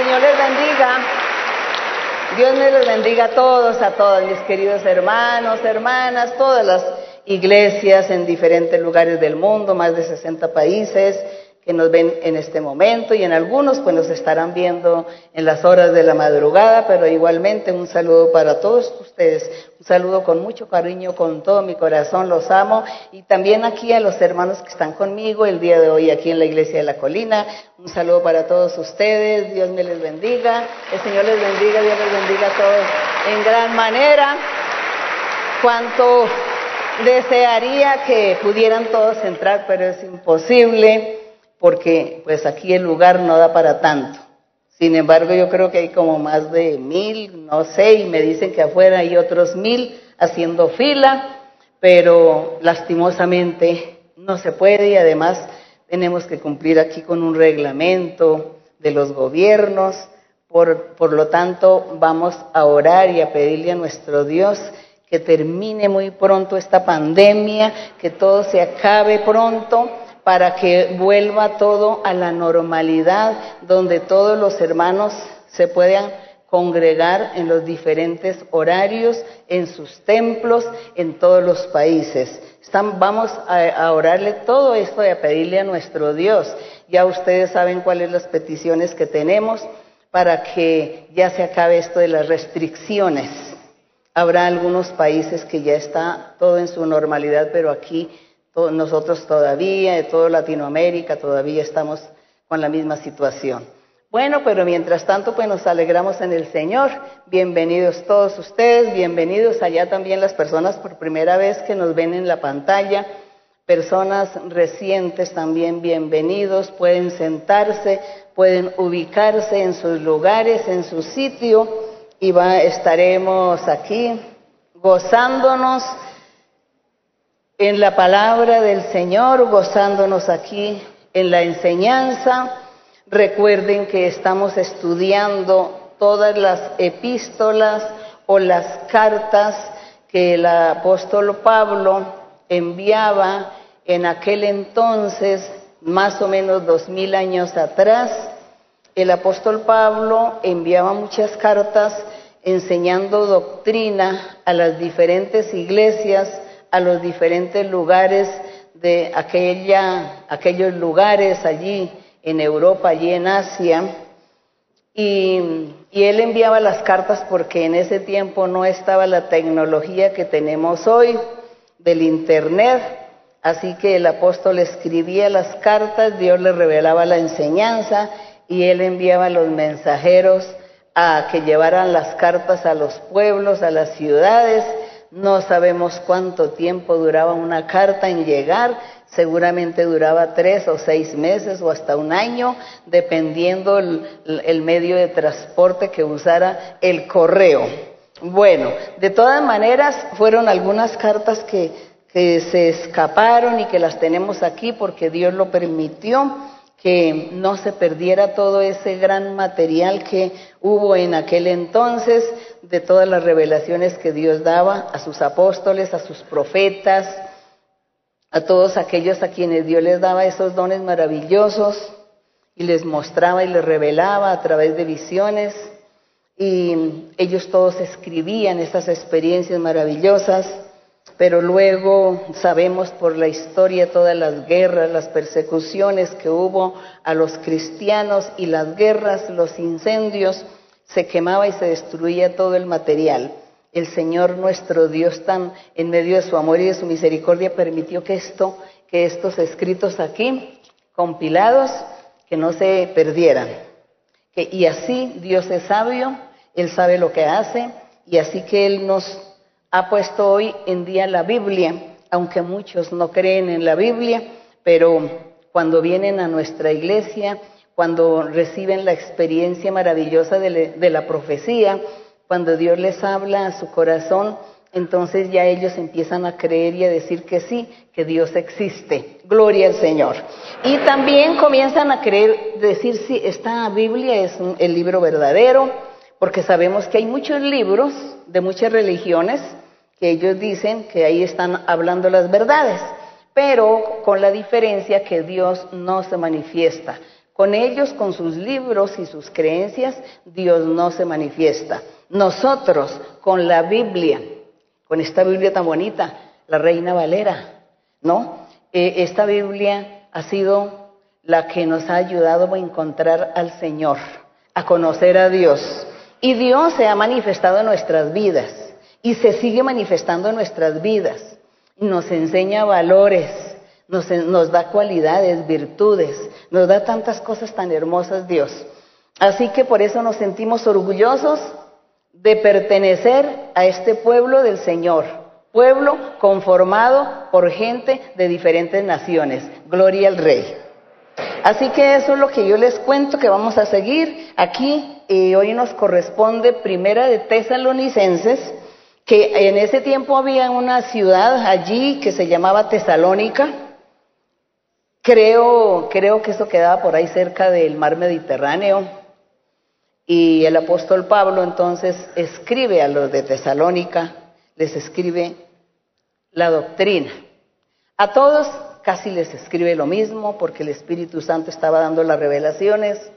Señor les bendiga. Dios me los bendiga a todos, a todos mis queridos hermanos, hermanas, todas las iglesias en diferentes lugares del mundo, más de 60 países que nos ven en este momento y en algunos pues nos estarán viendo en las horas de la madrugada, pero igualmente un saludo para todos ustedes, un saludo con mucho cariño, con todo mi corazón, los amo. Y también aquí a los hermanos que están conmigo el día de hoy aquí en la iglesia de la colina, un saludo para todos ustedes, Dios me les bendiga, el Señor les bendiga, Dios les bendiga a todos en gran manera, cuanto desearía que pudieran todos entrar, pero es imposible porque pues aquí el lugar no da para tanto. Sin embargo, yo creo que hay como más de mil, no sé, y me dicen que afuera hay otros mil haciendo fila, pero lastimosamente no se puede y además tenemos que cumplir aquí con un reglamento de los gobiernos. Por, por lo tanto, vamos a orar y a pedirle a nuestro Dios que termine muy pronto esta pandemia, que todo se acabe pronto para que vuelva todo a la normalidad, donde todos los hermanos se puedan congregar en los diferentes horarios, en sus templos, en todos los países. vamos a, orarle todo esto y a pedirle a nuestro Dios. Ya ustedes saben cuáles las peticiones que tenemos para que ya se acabe esto de las restricciones. Habrá algunos países que ya está todo en su normalidad, pero aquí nosotros todavía, de toda Latinoamérica, todavía estamos con la misma situación. Bueno, pero mientras tanto, pues nos alegramos en el Señor. Bienvenidos todos ustedes, bienvenidos allá también las personas por primera vez que nos ven en la pantalla, personas recientes también bienvenidos, pueden sentarse, pueden ubicarse en sus lugares, en su sitio y estaremos aquí gozándonos en la palabra del Señor, gozándonos aquí en la enseñanza. Recuerden que estamos estudiando todas las epístolas o las cartas que el apóstol Pablo enviaba en aquel entonces, más o menos dos mil años atrás. El apóstol Pablo enviaba muchas cartas enseñando doctrina a las diferentes iglesias a los diferentes lugares de aquella, aquellos lugares allí en Europa, allí en Asia. Y, y, él enviaba las cartas porque en ese tiempo no estaba la tecnología que tenemos hoy del Internet. Así que el apóstol escribía las cartas, Dios le revelaba la enseñanza y él enviaba los mensajeros a que llevaran las cartas a los pueblos, a las ciudades no sabemos cuánto tiempo duraba una carta en llegar, seguramente duraba tres o seis meses o hasta un año, dependiendo el, medio de transporte que usara el correo. Bueno, de todas maneras, fueron algunas cartas que, que se escaparon y que las tenemos aquí porque Dios lo permitió que no se perdiera todo ese gran material que hubo en aquel entonces de todas las revelaciones que Dios daba a sus apóstoles, a sus profetas, a todos aquellos a quienes Dios les daba esos dones maravillosos y les mostraba y les revelaba a través de visiones. Y ellos todos escribían esas experiencias maravillosas pero luego sabemos por la historia todas las guerras, las persecuciones que hubo a los cristianos y las guerras, los incendios, se quemaba y se destruía todo el material. El Señor nuestro Dios tan en medio de su amor y de su misericordia permitió que esto, que estos escritos aquí, compilados, que no se perdieran. y así Dios es sabio, Él sabe lo que hace, y así que Él nos ha puesto hoy en día la Biblia, aunque muchos no creen en la Biblia, pero cuando vienen a nuestra iglesia, cuando reciben la experiencia maravillosa de, la profecía, cuando Dios les habla a su corazón, entonces ya ellos empiezan a creer y a decir que sí, que Dios existe. Gloria al Señor. Y también comienzan a creer, decir sí, esta Biblia es el libro verdadero, porque sabemos que hay muchos libros de muchas religiones que ellos dicen que ahí están hablando las verdades, pero con la diferencia que Dios no se manifiesta. Con ellos, con sus libros y sus creencias, Dios no se manifiesta. Nosotros, con la Biblia, con esta Biblia tan bonita, la Reina Valera, ¿no? Eh, esta Biblia ha sido la que nos ha ayudado a encontrar al Señor, a conocer a Dios. Y Dios se ha manifestado en nuestras vidas y se sigue manifestando en nuestras vidas. Nos enseña valores, nos, da cualidades, virtudes, nos da tantas cosas tan hermosas Dios. Así que por eso nos sentimos orgullosos de pertenecer a este pueblo del Señor, pueblo conformado por gente de diferentes naciones. Gloria al Rey. Así que eso es lo que yo les cuento que vamos a seguir aquí. Hoy nos corresponde primera de Tesalonicenses, que en ese tiempo había una ciudad allí que se llamaba Tesalónica. Creo, creo que eso quedaba por ahí cerca del mar Mediterráneo. Y el apóstol Pablo entonces escribe a los de Tesalónica, les escribe la doctrina. A todos casi les escribe lo mismo porque el Espíritu Santo estaba dando las revelaciones.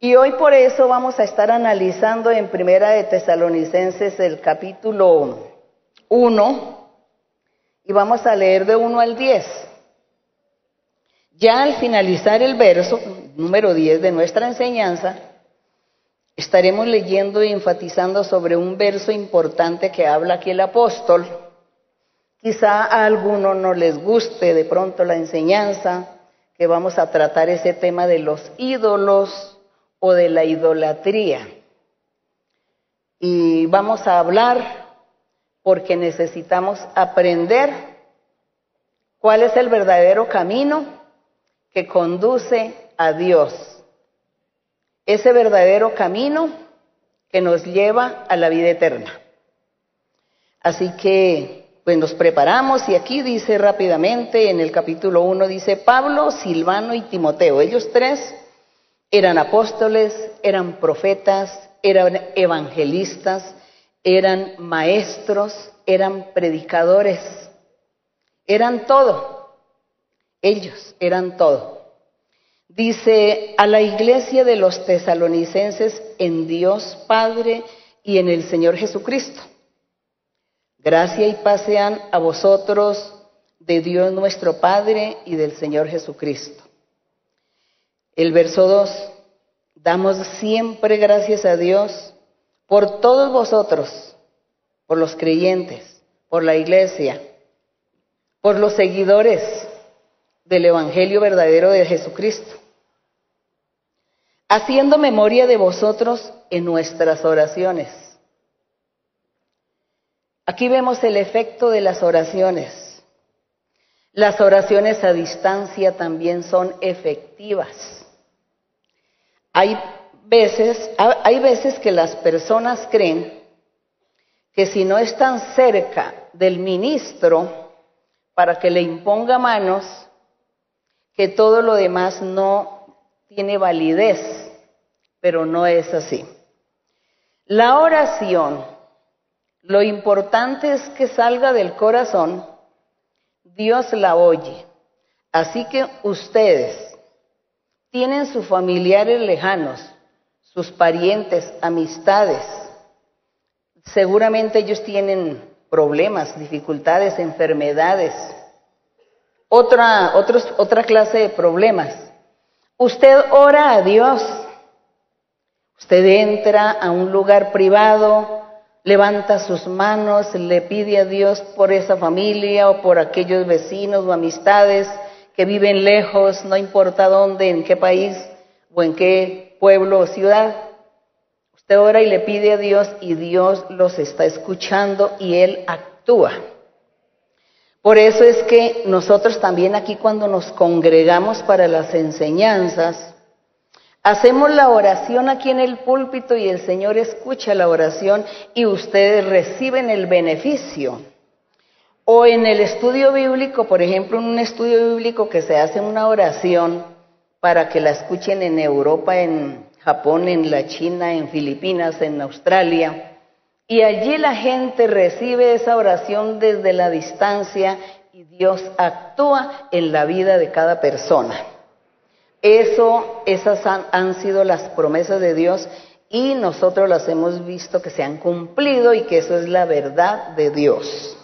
Y hoy por eso vamos a estar analizando en Primera de Tesalonicenses el capítulo 1 y vamos a leer de 1 al 10. Ya al finalizar el verso número 10 de nuestra enseñanza, estaremos leyendo y enfatizando sobre un verso importante que habla aquí el apóstol Quizá a alguno no les guste de pronto la enseñanza, que vamos a tratar ese tema de los ídolos o de la idolatría. Y vamos a hablar porque necesitamos aprender cuál es el verdadero camino que conduce a Dios. Ese verdadero camino que nos lleva a la vida eterna. Así que pues nos preparamos y aquí dice rápidamente, en el capítulo 1 dice Pablo, Silvano y Timoteo. Ellos tres eran apóstoles, eran profetas, eran evangelistas, eran maestros, eran predicadores, eran todo. Ellos eran todo. Dice a la iglesia de los tesalonicenses en Dios Padre y en el Señor Jesucristo. Gracia y paz sean a vosotros de Dios nuestro Padre y del Señor Jesucristo. El verso 2, damos siempre gracias a Dios por todos vosotros, por los creyentes, por la iglesia, por los seguidores del Evangelio verdadero de Jesucristo, haciendo memoria de vosotros en nuestras oraciones Aquí vemos el efecto de las oraciones. Las oraciones a distancia también son efectivas. Hay veces, hay veces que las personas creen que si no están cerca del ministro para que le imponga manos, que todo lo demás no tiene validez, pero no es así. La oración lo importante es que salga del corazón, Dios la oye. Así que ustedes tienen sus familiares lejanos, sus parientes, amistades. Seguramente ellos tienen problemas, dificultades, enfermedades, otra, otra clase de problemas. Usted ora a Dios. Usted entra a un lugar privado, levanta sus manos, le pide a Dios por esa familia o por aquellos vecinos o amistades que viven lejos, no importa dónde, en qué país o en qué pueblo o ciudad. Usted ora y le pide a Dios y Dios los está escuchando y Él actúa. Por eso es que nosotros también aquí cuando nos congregamos para las enseñanzas, Hacemos la oración aquí en el púlpito y el Señor escucha la oración y ustedes reciben el beneficio. O en el estudio bíblico, por ejemplo, en un estudio bíblico que se hace una oración para que la escuchen en Europa, en Japón, en la China, en Filipinas, en Australia. Y allí la gente recibe esa oración desde la distancia y Dios actúa en la vida de cada persona. Eso, esas han, han sido las promesas de Dios y nosotros las hemos visto que se han cumplido y que eso es la verdad de Dios.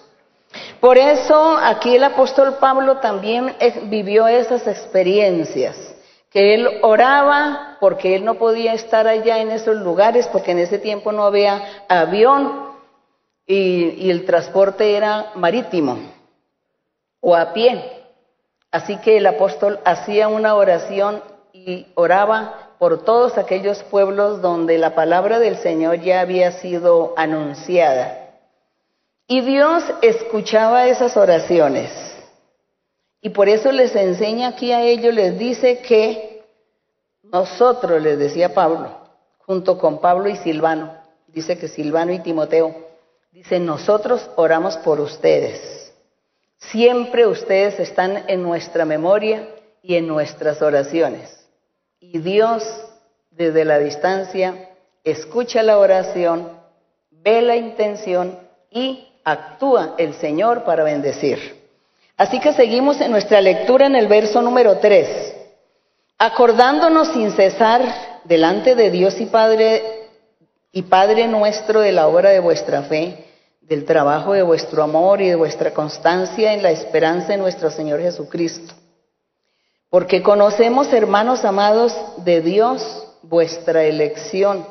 Por eso aquí el apóstol Pablo también vivió esas experiencias, que él oraba porque él no podía estar allá en esos lugares, porque en ese tiempo no había avión y, y el transporte era marítimo o a pie. Así que el apóstol hacía una oración y oraba por todos aquellos pueblos donde la palabra del Señor ya había sido anunciada. Y Dios escuchaba esas oraciones. Y por eso les enseña aquí a ellos, les dice que nosotros, les decía Pablo, junto con Pablo y Silvano, dice que Silvano y Timoteo, dice, nosotros oramos por ustedes. Siempre ustedes están en nuestra memoria y en nuestras oraciones. Y Dios, desde la distancia, escucha la oración, ve la intención y actúa el Señor para bendecir. Así que seguimos en nuestra lectura en el verso número 3. Acordándonos sin cesar delante de Dios y Padre y Padre nuestro de la obra de vuestra fe, del trabajo de vuestro amor y de vuestra constancia en la esperanza en nuestro Señor Jesucristo. Porque conocemos, hermanos amados, de Dios vuestra elección.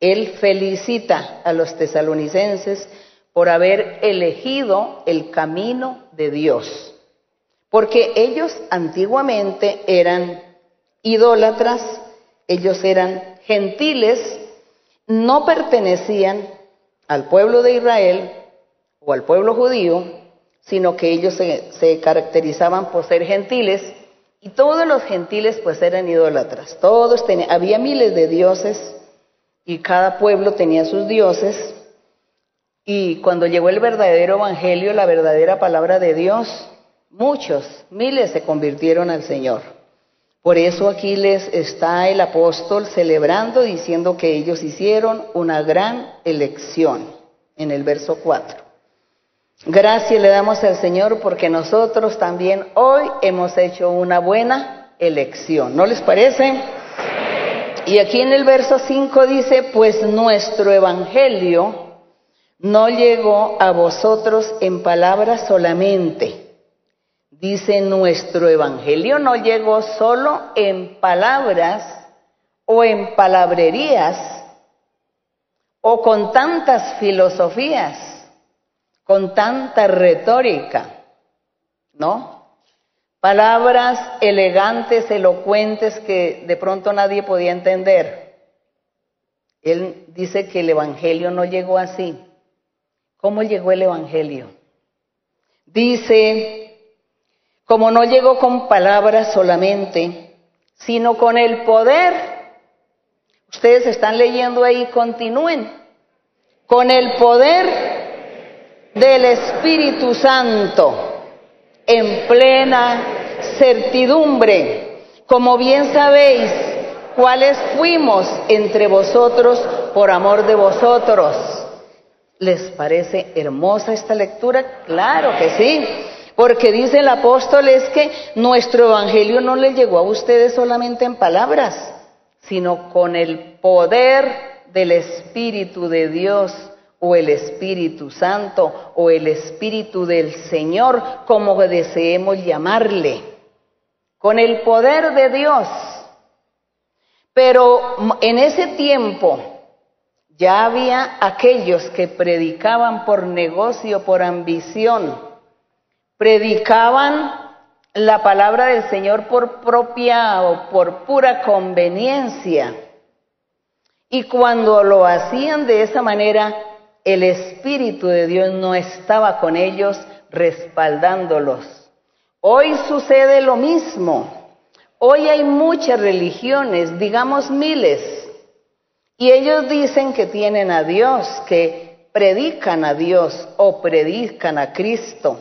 Él felicita a los tesalonicenses por haber elegido el camino de Dios. Porque ellos antiguamente eran idólatras, ellos eran gentiles, no pertenecían al pueblo de Israel o al pueblo judío, sino que ellos se, caracterizaban por ser gentiles y todos los gentiles pues eran idólatras. Todos tenían, había miles de dioses y cada pueblo tenía sus dioses y cuando llegó el verdadero evangelio, la verdadera palabra de Dios, muchos, miles se convirtieron al Señor. Por eso aquí les está el apóstol celebrando, diciendo que ellos hicieron una gran elección, en el verso 4. Gracias le damos al Señor porque nosotros también hoy hemos hecho una buena elección. ¿No les parece? Y aquí en el verso 5 dice, pues nuestro evangelio no llegó a vosotros en palabras solamente. Dice, nuestro evangelio no llegó solo en palabras o en palabrerías o con tantas filosofías, con tanta retórica, ¿no? Palabras elegantes, elocuentes que de pronto nadie podía entender. Él dice que el Evangelio no llegó así. ¿Cómo llegó el Evangelio? Dice, como no llegó con palabras solamente, sino con el poder. Ustedes están leyendo ahí, continúen. Con el poder del Espíritu Santo, en plena certidumbre, como bien sabéis, cuáles fuimos entre vosotros por amor de vosotros ¿Les parece hermosa esta lectura? Claro que sí, porque dice el apóstol es que nuestro evangelio no le llegó a ustedes solamente en palabras, sino con el poder del Espíritu de Dios o el Espíritu Santo o el Espíritu del Señor, como deseemos llamarle, con el poder de Dios. Pero en ese tiempo, ya había aquellos que predicaban por negocio, por ambición, predicaban la palabra del Señor por propia o por pura conveniencia. Y cuando lo hacían de esa manera, el Espíritu de Dios no estaba con ellos respaldándolos. Hoy sucede lo mismo. Hoy hay muchas religiones, digamos miles, y ellos dicen que tienen a Dios, que predican a Dios o predican a Cristo.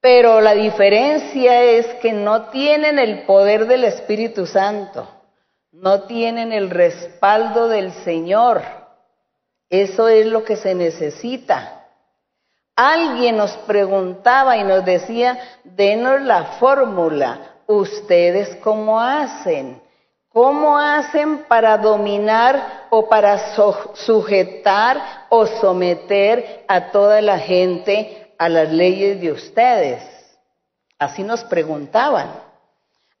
Pero la diferencia es que no tienen el poder del Espíritu Santo, no tienen el respaldo del Señor. Eso es lo que se necesita. Alguien nos preguntaba y nos decía, denos la fórmula, ¿ustedes cómo hacen? ¿Cómo hacen para dominar o para sujetar o someter a toda la gente a las leyes de ustedes? Así nos preguntaban.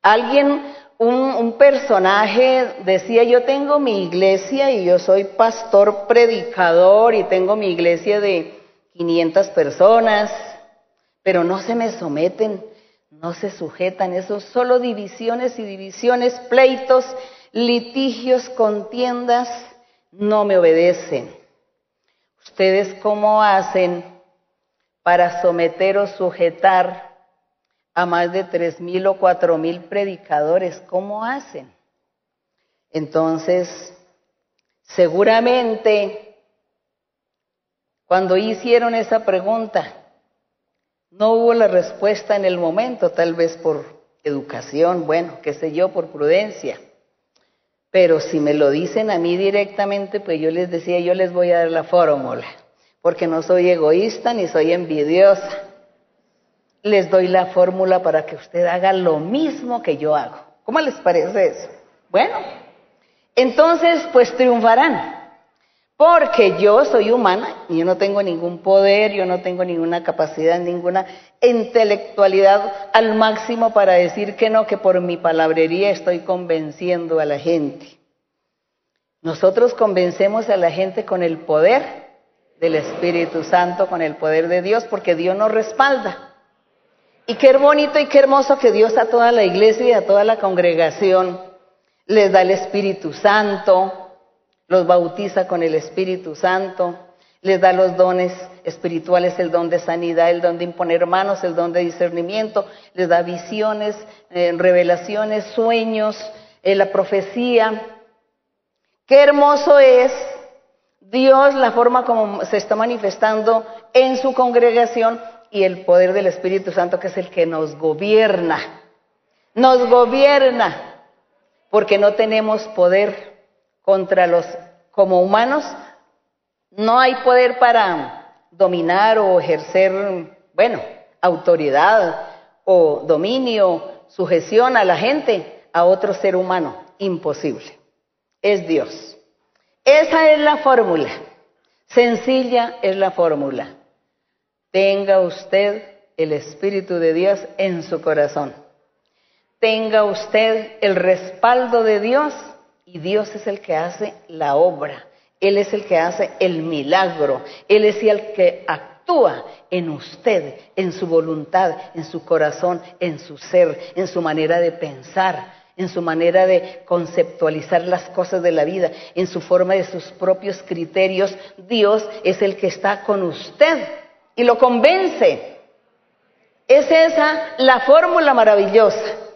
Alguien, un, personaje decía, yo tengo mi iglesia y yo soy pastor predicador y tengo mi iglesia de 500 personas, pero no se me someten no se sujetan, eso solo divisiones y divisiones, pleitos, litigios, contiendas, no me obedecen. ¿Ustedes cómo hacen para someter o sujetar a más de tres mil o cuatro mil predicadores? ¿Cómo hacen? Entonces, seguramente, cuando hicieron esa pregunta, no hubo la respuesta en el momento, tal vez por educación, bueno, qué sé yo, por prudencia. Pero si me lo dicen a mí directamente, pues yo les decía, yo les voy a dar la fórmula, porque no soy egoísta ni soy envidiosa. Les doy la fórmula para que usted haga lo mismo que yo hago. ¿Cómo les parece eso? Bueno, entonces pues triunfarán. Porque yo soy humana y yo no tengo ningún poder, yo no tengo ninguna capacidad, ninguna intelectualidad al máximo para decir que no, que por mi palabrería estoy convenciendo a la gente. Nosotros convencemos a la gente con el poder del Espíritu Santo, con el poder de Dios, porque Dios nos respalda. Y qué bonito y qué hermoso que Dios a toda la iglesia y a toda la congregación les da el Espíritu Santo, los bautiza con el Espíritu Santo, les da los dones espirituales, el don de sanidad, el don de imponer manos, el don de discernimiento, les da visiones, eh, revelaciones, sueños, eh, la profecía. Qué hermoso es Dios, la forma como se está manifestando en su congregación y el poder del Espíritu Santo que es el que nos gobierna. Nos gobierna porque no tenemos poder contra los, como humanos, no hay poder para dominar o ejercer, bueno, autoridad o dominio, sujeción a la gente, a otro ser humano. Imposible. Es Dios. Esa es la fórmula. Sencilla es la fórmula. Tenga usted el Espíritu de Dios en su corazón. Tenga usted el respaldo de Dios y Dios es el que hace la obra, Él es el que hace el milagro, Él es el que actúa en usted, en su voluntad, en su corazón, en su ser, en su manera de pensar, en su manera de conceptualizar las cosas de la vida, en su forma de sus propios criterios. Dios es el que está con usted y lo convence. Es esa la fórmula maravillosa.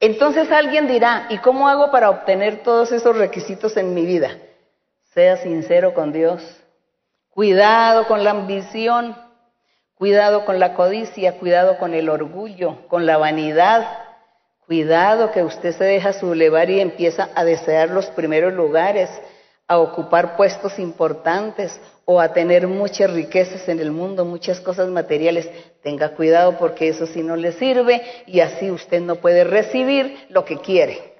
Entonces alguien dirá, ¿y cómo hago para obtener todos esos requisitos en mi vida? Sea sincero con Dios. Cuidado con la ambición, cuidado con la codicia, cuidado con el orgullo, con la vanidad. Cuidado que usted se deja sublevar y empieza a desear los primeros lugares, a ocupar puestos importantes o a tener muchas riquezas en el mundo, muchas cosas materiales. Tenga cuidado porque eso sí no le sirve y así usted no puede recibir lo que quiere.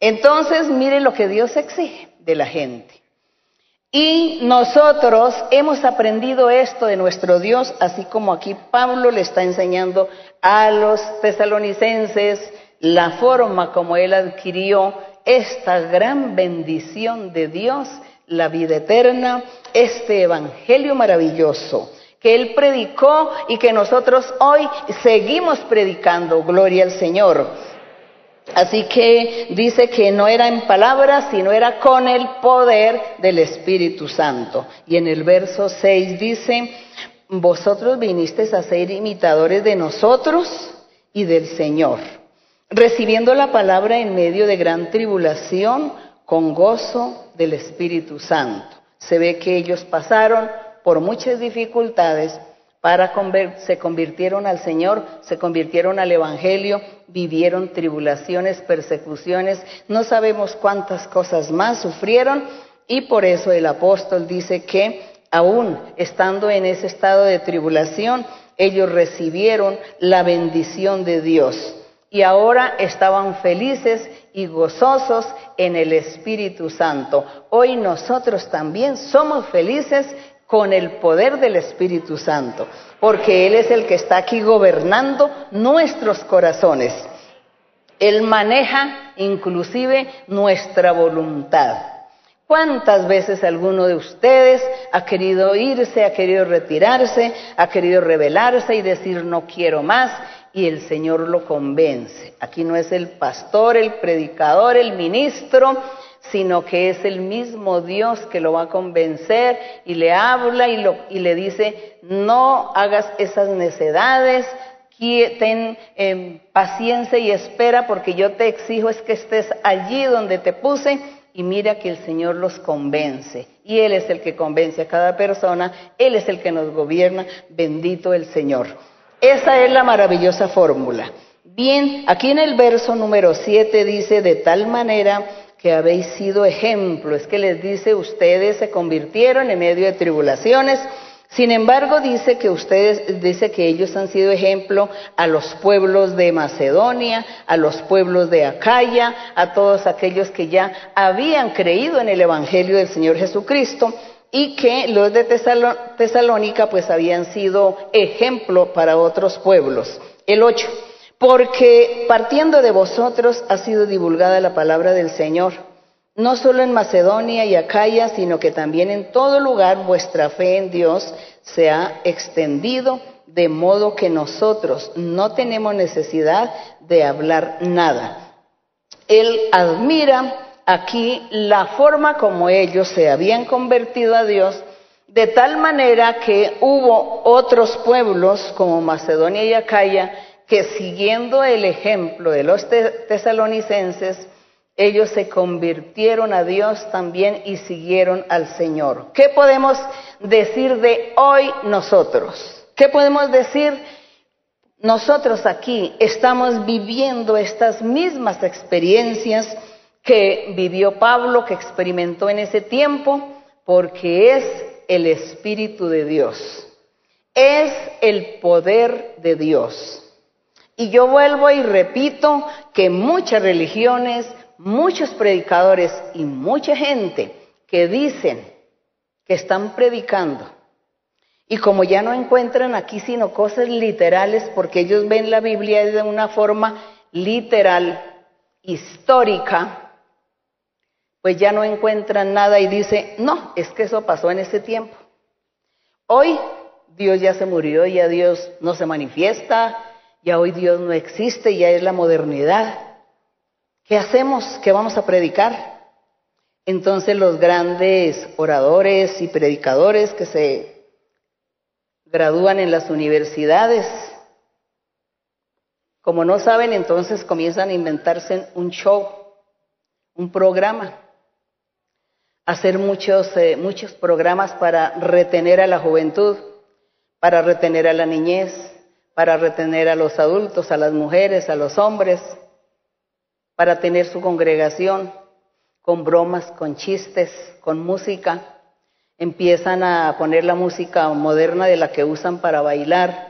Entonces, mire lo que Dios exige de la gente. Y nosotros hemos aprendido esto de nuestro Dios, así como aquí Pablo le está enseñando a los tesalonicenses la forma como él adquirió esta gran bendición de Dios, la vida eterna, este evangelio maravilloso que Él predicó y que nosotros hoy seguimos predicando. Gloria al Señor. Así que dice que no era en palabras, sino era con el poder del Espíritu Santo. Y en el verso 6 dice, vosotros vinisteis a ser imitadores de nosotros y del Señor, recibiendo la palabra en medio de gran tribulación con gozo del Espíritu Santo. Se ve que ellos pasaron por muchas dificultades para se convirtieron al Señor, se convirtieron al Evangelio, vivieron tribulaciones, persecuciones, no sabemos cuántas cosas más sufrieron y por eso el apóstol dice que aún estando en ese estado de tribulación, ellos recibieron la bendición de Dios. Y ahora estaban felices y gozosos en el Espíritu Santo. Hoy nosotros también somos felices con el poder del Espíritu Santo, porque Él es el que está aquí gobernando nuestros corazones. Él maneja inclusive nuestra voluntad. ¿Cuántas veces alguno de ustedes ha querido irse, ha querido retirarse, ha querido rebelarse y decir no quiero más? Y el Señor lo convence. Aquí no es el pastor, el predicador, el ministro, sino que es el mismo Dios que lo va a convencer y le habla y, le dice, no hagas esas necedades, ten em, paciencia y espera porque yo te exijo es que estés allí donde te puse y mira que el Señor los convence. Y Él es el que convence a cada persona, Él es el que nos gobierna, bendito el Señor. Esa es la maravillosa fórmula. Bien, aquí en el verso número 7 dice, de tal manera que habéis sido ejemplo, es que les dice, ustedes se convirtieron en medio de tribulaciones, sin embargo, dice que ustedes, dice que ellos han sido ejemplo a los pueblos de Macedonia, a los pueblos de Acaya, a todos aquellos que ya habían creído en el Evangelio del Señor Jesucristo y que los de Tesalónica pues habían sido ejemplo para otros pueblos. El 8. Porque partiendo de vosotros ha sido divulgada la palabra del Señor no solo en Macedonia y Acaya, sino que también en todo lugar vuestra fe en Dios se ha extendido, de modo que nosotros no tenemos necesidad de hablar nada. Él admira aquí la forma como ellos se habían convertido a Dios, de tal manera que hubo otros pueblos como Macedonia y Acaya que siguiendo el ejemplo de los tesalonicenses, ellos se convirtieron a Dios también y siguieron al Señor. ¿Qué podemos decir de hoy nosotros? ¿Qué podemos decir? Nosotros aquí estamos viviendo estas mismas experiencias que vivió Pablo, que experimentó en ese tiempo, porque es el Espíritu de Dios, es el poder de Dios. Y yo vuelvo y repito que muchas religiones, muchos predicadores y mucha gente que dicen que están predicando y como ya no encuentran aquí sino cosas literales porque ellos ven la Biblia de una forma literal, histórica, pues ya no encuentran nada y dice, no, es que eso pasó en ese tiempo. Hoy Dios ya se murió, ya Dios no se manifiesta, ya hoy Dios no existe, ya es la modernidad. ¿Qué hacemos? ¿Qué vamos a predicar? Entonces los grandes oradores y predicadores que se gradúan en las universidades, como no saben, entonces comienzan a inventarse un show, un programa, hacer muchos, eh, muchos programas para retener a la juventud, para retener a la niñez, para retener a los adultos, a las mujeres, a los hombres para tener su congregación, con bromas, con chistes, con música. Empiezan a poner la música moderna de la que usan para bailar,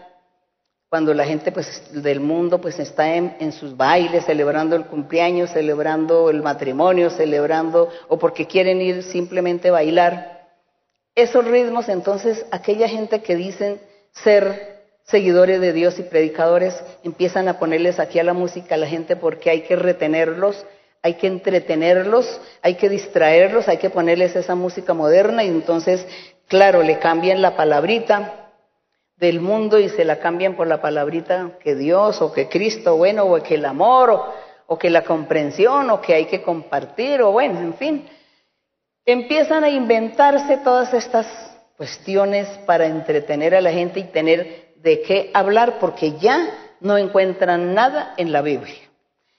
cuando la gente pues, del mundo pues, está en, en sus bailes, celebrando el cumpleaños, celebrando el matrimonio, celebrando, o porque quieren ir simplemente a bailar. Esos ritmos, entonces, aquella gente que dicen ser seguidores de Dios y predicadores empiezan a ponerles aquí a la música a la gente porque hay que retenerlos, hay que entretenerlos, hay que distraerlos, hay que ponerles esa música moderna y entonces, claro, le cambian la palabrita del mundo y se la cambian por la palabrita que Dios o que Cristo, bueno, o que el amor o, o que la comprensión o que hay que compartir o bueno, en fin. Empiezan a inventarse todas estas cuestiones para entretener a la gente y tener de qué hablar porque ya no encuentran nada en la Biblia.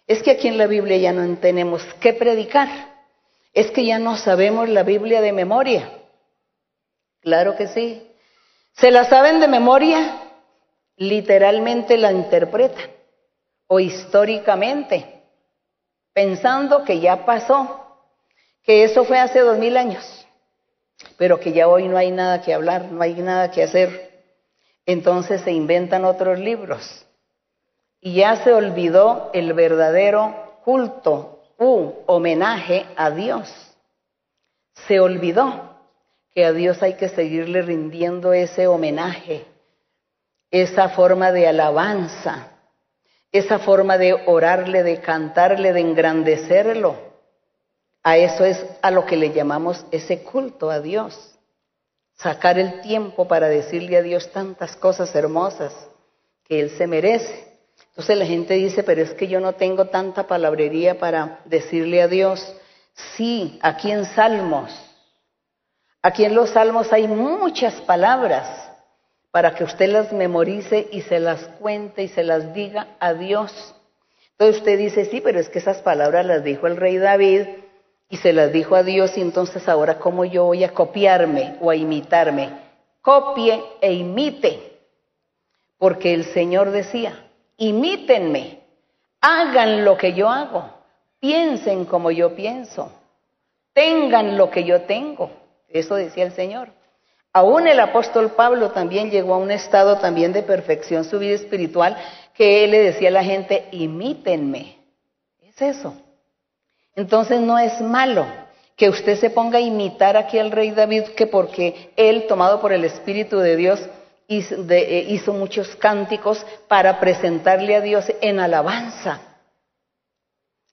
Es que aquí en la Biblia ya no tenemos qué predicar. Es que ya no sabemos la Biblia de memoria. Claro que sí. ¿Se la saben de memoria? Literalmente la interpretan. O históricamente. Pensando que ya pasó. Que eso fue hace dos mil años. Pero que ya hoy no hay nada que hablar, no hay nada que hacer entonces se inventan otros libros. y ya se olvidó el verdadero culto u homenaje a Dios. Se olvidó que a Dios hay que seguirle rindiendo ese homenaje, esa forma de alabanza, esa forma de orarle, de cantarle, de engrandecerlo. A eso es a lo que le llamamos ese culto a Dios. Sacar el tiempo para decirle a Dios tantas cosas hermosas que Él se merece. Entonces la gente dice, pero es que yo no tengo tanta palabrería para decirle a Dios. Sí, aquí en Salmos, aquí en los Salmos hay muchas palabras para que usted las memorice y se las cuente y se las diga a Dios. Entonces usted dice, sí, pero es que esas palabras las dijo el rey David y se las dijo a Dios y entonces ahora cómo yo voy a copiarme o a imitarme. Copie e imite, porque el Señor decía, imítenme, hagan lo que yo hago, piensen como yo pienso, tengan lo que yo tengo. Eso decía el Señor. Aún el apóstol Pablo también llegó a un estado también de perfección, su vida espiritual, que él le decía a la gente, imítenme. Es eso. Entonces no es malo que usted se ponga a imitar aquí al rey David, que porque él, tomado por el Espíritu de Dios, eh, hizo, muchos cánticos para presentarle a Dios en alabanza.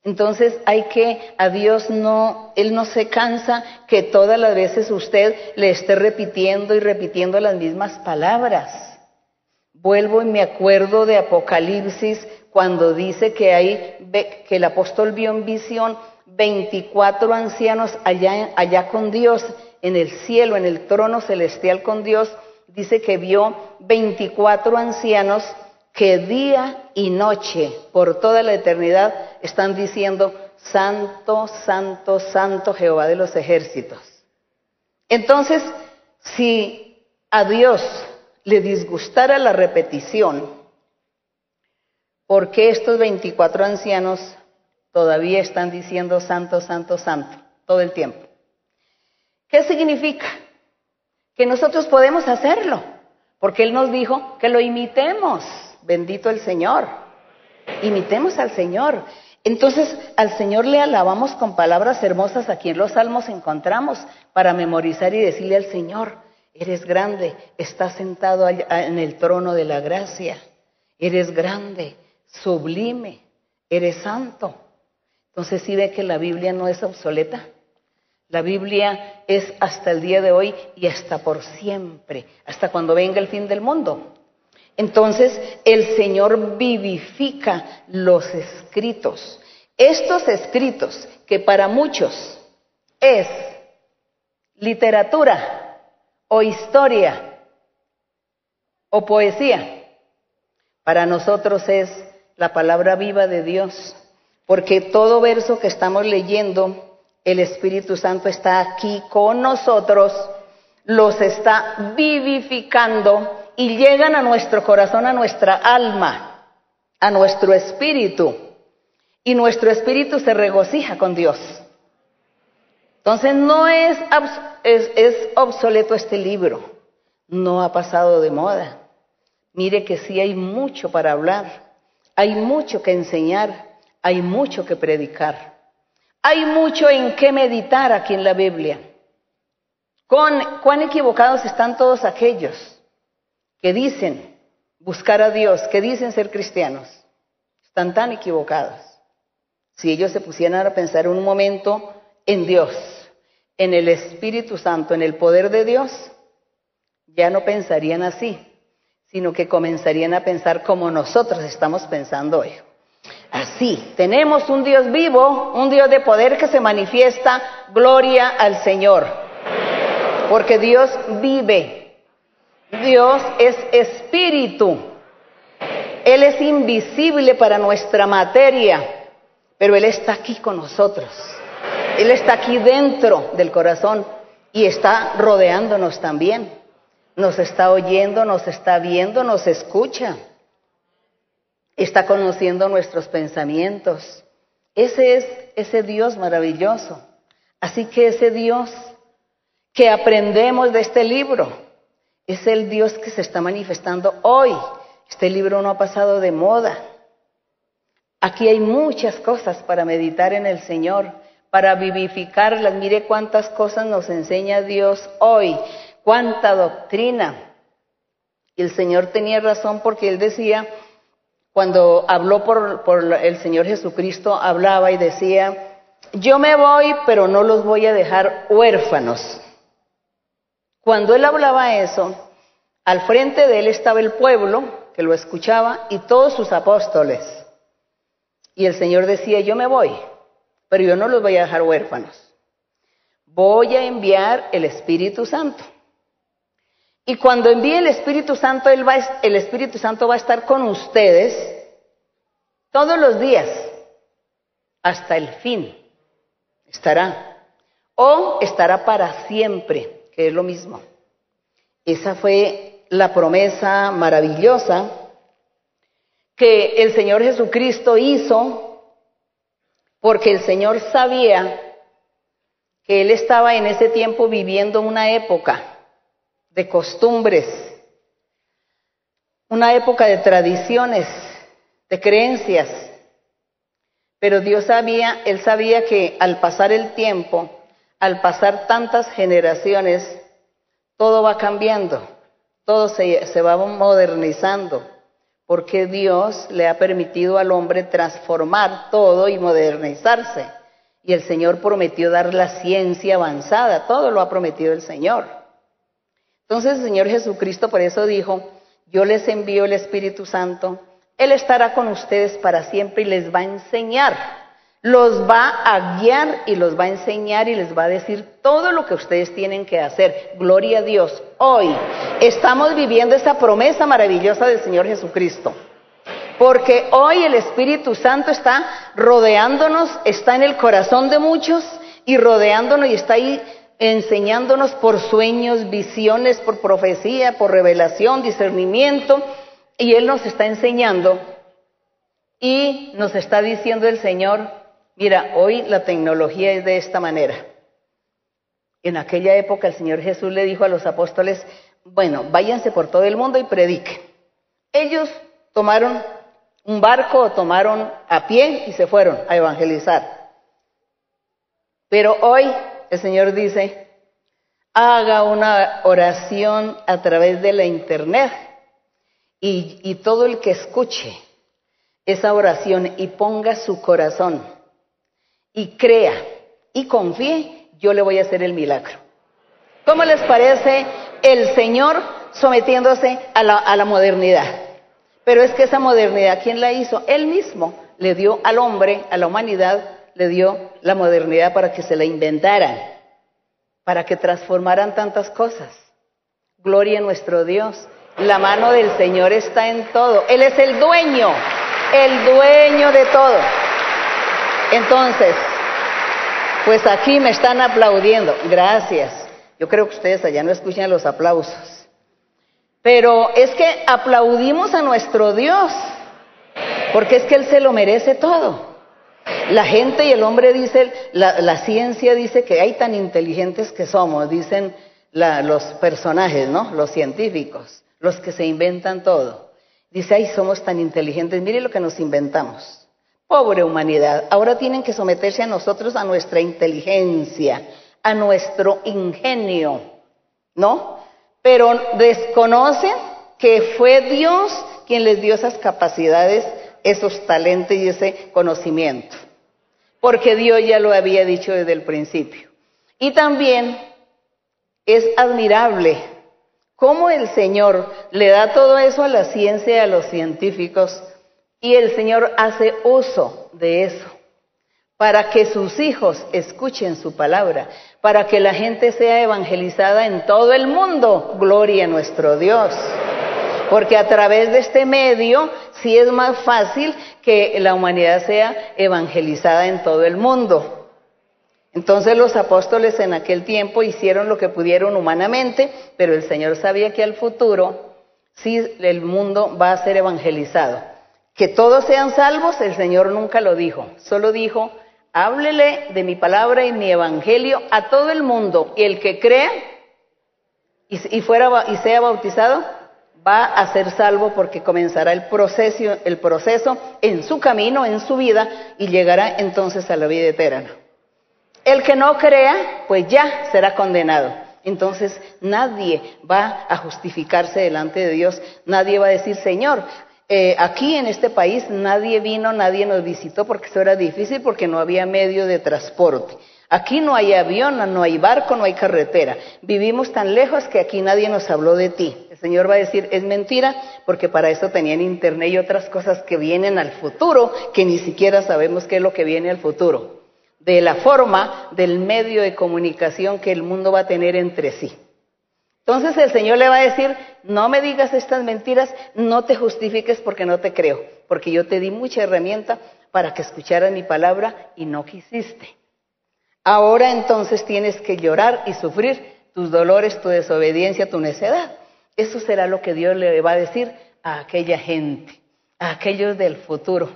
Entonces hay que, a Dios no, Él no se cansa que todas las veces usted le esté repitiendo y repitiendo las mismas palabras. Vuelvo y me acuerdo de Apocalipsis cuando dice que hay, que el apóstol vio en visión 24 ancianos allá, allá con Dios, en el cielo, en el trono celestial con Dios, dice que vio 24 ancianos que día y noche, por toda la eternidad, están diciendo, Santo, Santo, Santo Jehová de los ejércitos. Entonces, si a Dios le disgustara la repetición, ¿por qué estos 24 ancianos todavía están diciendo Santo, Santo, Santo todo el tiempo? ¿Qué significa? Que nosotros podemos hacerlo, porque Él nos dijo que lo imitemos. Bendito el Señor. Imitemos al Señor. Entonces al Señor le alabamos con palabras hermosas. Aquí en los salmos encontramos para memorizar y decirle al Señor, eres grande, estás sentado en el trono de la gracia, eres grande, sublime, eres santo. Entonces sí ve que la Biblia no es obsoleta. La Biblia es hasta el día de hoy y hasta por siempre, hasta cuando venga el fin del mundo. Entonces el Señor vivifica los escritos. Estos escritos, que para muchos es literatura o historia o poesía, para nosotros es la palabra viva de Dios, porque todo verso que estamos leyendo, el Espíritu Santo está aquí con nosotros, los está vivificando y llegan a nuestro corazón, a nuestra alma, a nuestro espíritu. Y nuestro espíritu se regocija con Dios. Entonces no es, es, obsoleto este libro, no ha pasado de moda. Mire que sí hay mucho para hablar, hay mucho que enseñar, hay mucho que predicar, hay mucho en qué meditar aquí en la Biblia. ¿Cuán equivocados están todos aquellos que dicen buscar a Dios, que dicen ser cristianos, están tan equivocados. Si ellos se pusieran a pensar un momento en Dios, en el Espíritu Santo, en el poder de Dios, ya no pensarían así, sino que comenzarían a pensar como nosotros estamos pensando hoy. Así, tenemos un Dios vivo, un Dios de poder que se manifiesta, gloria al Señor, porque Dios vive, Dios es espíritu. Él es invisible para nuestra materia, pero Él está aquí con nosotros. Él está aquí dentro del corazón y está rodeándonos también. Nos está oyendo, nos está viendo, nos escucha. Está conociendo nuestros pensamientos. Ese es ese Dios maravilloso. Así que ese Dios que aprendemos de este libro, es el Dios que se está manifestando hoy. Este libro no ha pasado de moda. Aquí hay muchas cosas para meditar en el Señor, para vivificarlas. Mire cuántas cosas nos enseña Dios hoy, cuánta doctrina. Y el Señor tenía razón porque Él decía, cuando habló por, por el Señor Jesucristo, hablaba y decía, yo me voy, pero no los voy a dejar huérfanos. Cuando Él hablaba eso, al frente de Él estaba el pueblo que lo escuchaba y todos sus apóstoles. Y el Señor decía, yo me voy, pero yo no los voy a dejar huérfanos. Voy a enviar el Espíritu Santo. Y cuando envíe el Espíritu Santo, él va, el Espíritu Santo va a estar con ustedes todos los días, hasta el fin. Estará. O estará para siempre, que es lo mismo. Esa fue la promesa maravillosa que el Señor Jesucristo hizo porque el Señor sabía que Él estaba en ese tiempo viviendo una época de costumbres, una época de tradiciones, de creencias. Pero Dios sabía, Él sabía que al pasar el tiempo, al pasar tantas generaciones, todo va cambiando, todo se, va modernizando, porque Dios le ha permitido al hombre transformar todo y modernizarse. Y el Señor prometió dar la ciencia avanzada, todo lo ha prometido el Señor. Entonces el Señor Jesucristo por eso dijo, yo les envío el Espíritu Santo, Él estará con ustedes para siempre y les va a enseñar, los va a guiar y los va a enseñar y les va a decir todo lo que ustedes tienen que hacer. Gloria a Dios. Hoy estamos viviendo esa promesa maravillosa del Señor Jesucristo. Porque hoy el Espíritu Santo está rodeándonos, está en el corazón de muchos y rodeándonos y está ahí enseñándonos por sueños, visiones, por profecía, por revelación, discernimiento, y Él nos está enseñando y nos está diciendo el Señor, mira, hoy la tecnología es de esta manera. En aquella época el Señor Jesús le dijo a los apóstoles, bueno, váyanse por todo el mundo y prediquen. Ellos tomaron un barco o tomaron a pie y se fueron a evangelizar. Pero hoy el Señor dice, haga una oración a través de la internet y, todo el que escuche esa oración y ponga su corazón y crea y confíe, yo le voy a hacer el milagro. ¿Cómo les parece el Señor sometiéndose a la, a la modernidad? Pero es que esa modernidad, ¿quién la hizo? Él mismo le dio al hombre, a la humanidad, le dio la modernidad para que se la inventaran, para que transformaran tantas cosas. Gloria a nuestro Dios. La mano del Señor está en todo. Él es el dueño, el dueño de todo. Entonces, pues aquí me están aplaudiendo. Gracias. Yo creo que ustedes allá no escuchan los aplausos. Pero es que aplaudimos a nuestro Dios, porque es que Él se lo merece todo. La gente y el hombre dice, la, ciencia dice que hay tan inteligentes que somos, dicen los personajes, ¿no? Los científicos, los que se inventan todo. Dice, ay, somos tan inteligentes, mire lo que nos inventamos. Pobre humanidad, ahora tienen que someterse a nosotros, a nuestra inteligencia, a nuestro ingenio, ¿no? Pero desconocen que fue Dios quien les dio esas capacidades esos talentos y ese conocimiento, porque Dios ya lo había dicho desde el principio. Y también es admirable cómo el Señor le da todo eso a la ciencia y a los científicos y el Señor hace uso de eso para que sus hijos escuchen su palabra, para que la gente sea evangelizada en todo el mundo. Gloria a nuestro Dios. Porque a través de este medio sí es más fácil que la humanidad sea evangelizada en todo el mundo. Entonces los apóstoles en aquel tiempo hicieron lo que pudieron humanamente, pero el Señor sabía que al futuro sí el mundo va a ser evangelizado. Que todos sean salvos, el Señor nunca lo dijo, solo dijo, háblele de mi palabra y mi evangelio a todo el mundo, y el que crea y, y sea bautizado, va a ser salvo porque comenzará el proceso, el proceso en su camino, en su vida, y llegará entonces a la vida eterna. El que no crea, pues ya será condenado. Entonces nadie va a justificarse delante de Dios, nadie va a decir, Señor, eh, aquí en este país nadie vino, nadie nos visitó porque eso era difícil, porque no había medio de transporte. Aquí no hay avión, no hay barco, no hay carretera. Vivimos tan lejos que aquí nadie nos habló de ti. El Señor va a decir, es mentira, porque para eso tenían internet y otras cosas que vienen al futuro, que ni siquiera sabemos qué es lo que viene al futuro. De la forma del medio de comunicación que el mundo va a tener entre sí. Entonces el Señor le va a decir, no me digas estas mentiras, no te justifiques porque no te creo, porque yo te di mucha herramienta para que escucharas mi palabra y no quisiste. Ahora entonces tienes que llorar y sufrir tus dolores, tu desobediencia, tu necedad. Eso será lo que Dios le va a decir a aquella gente, a aquellos del futuro.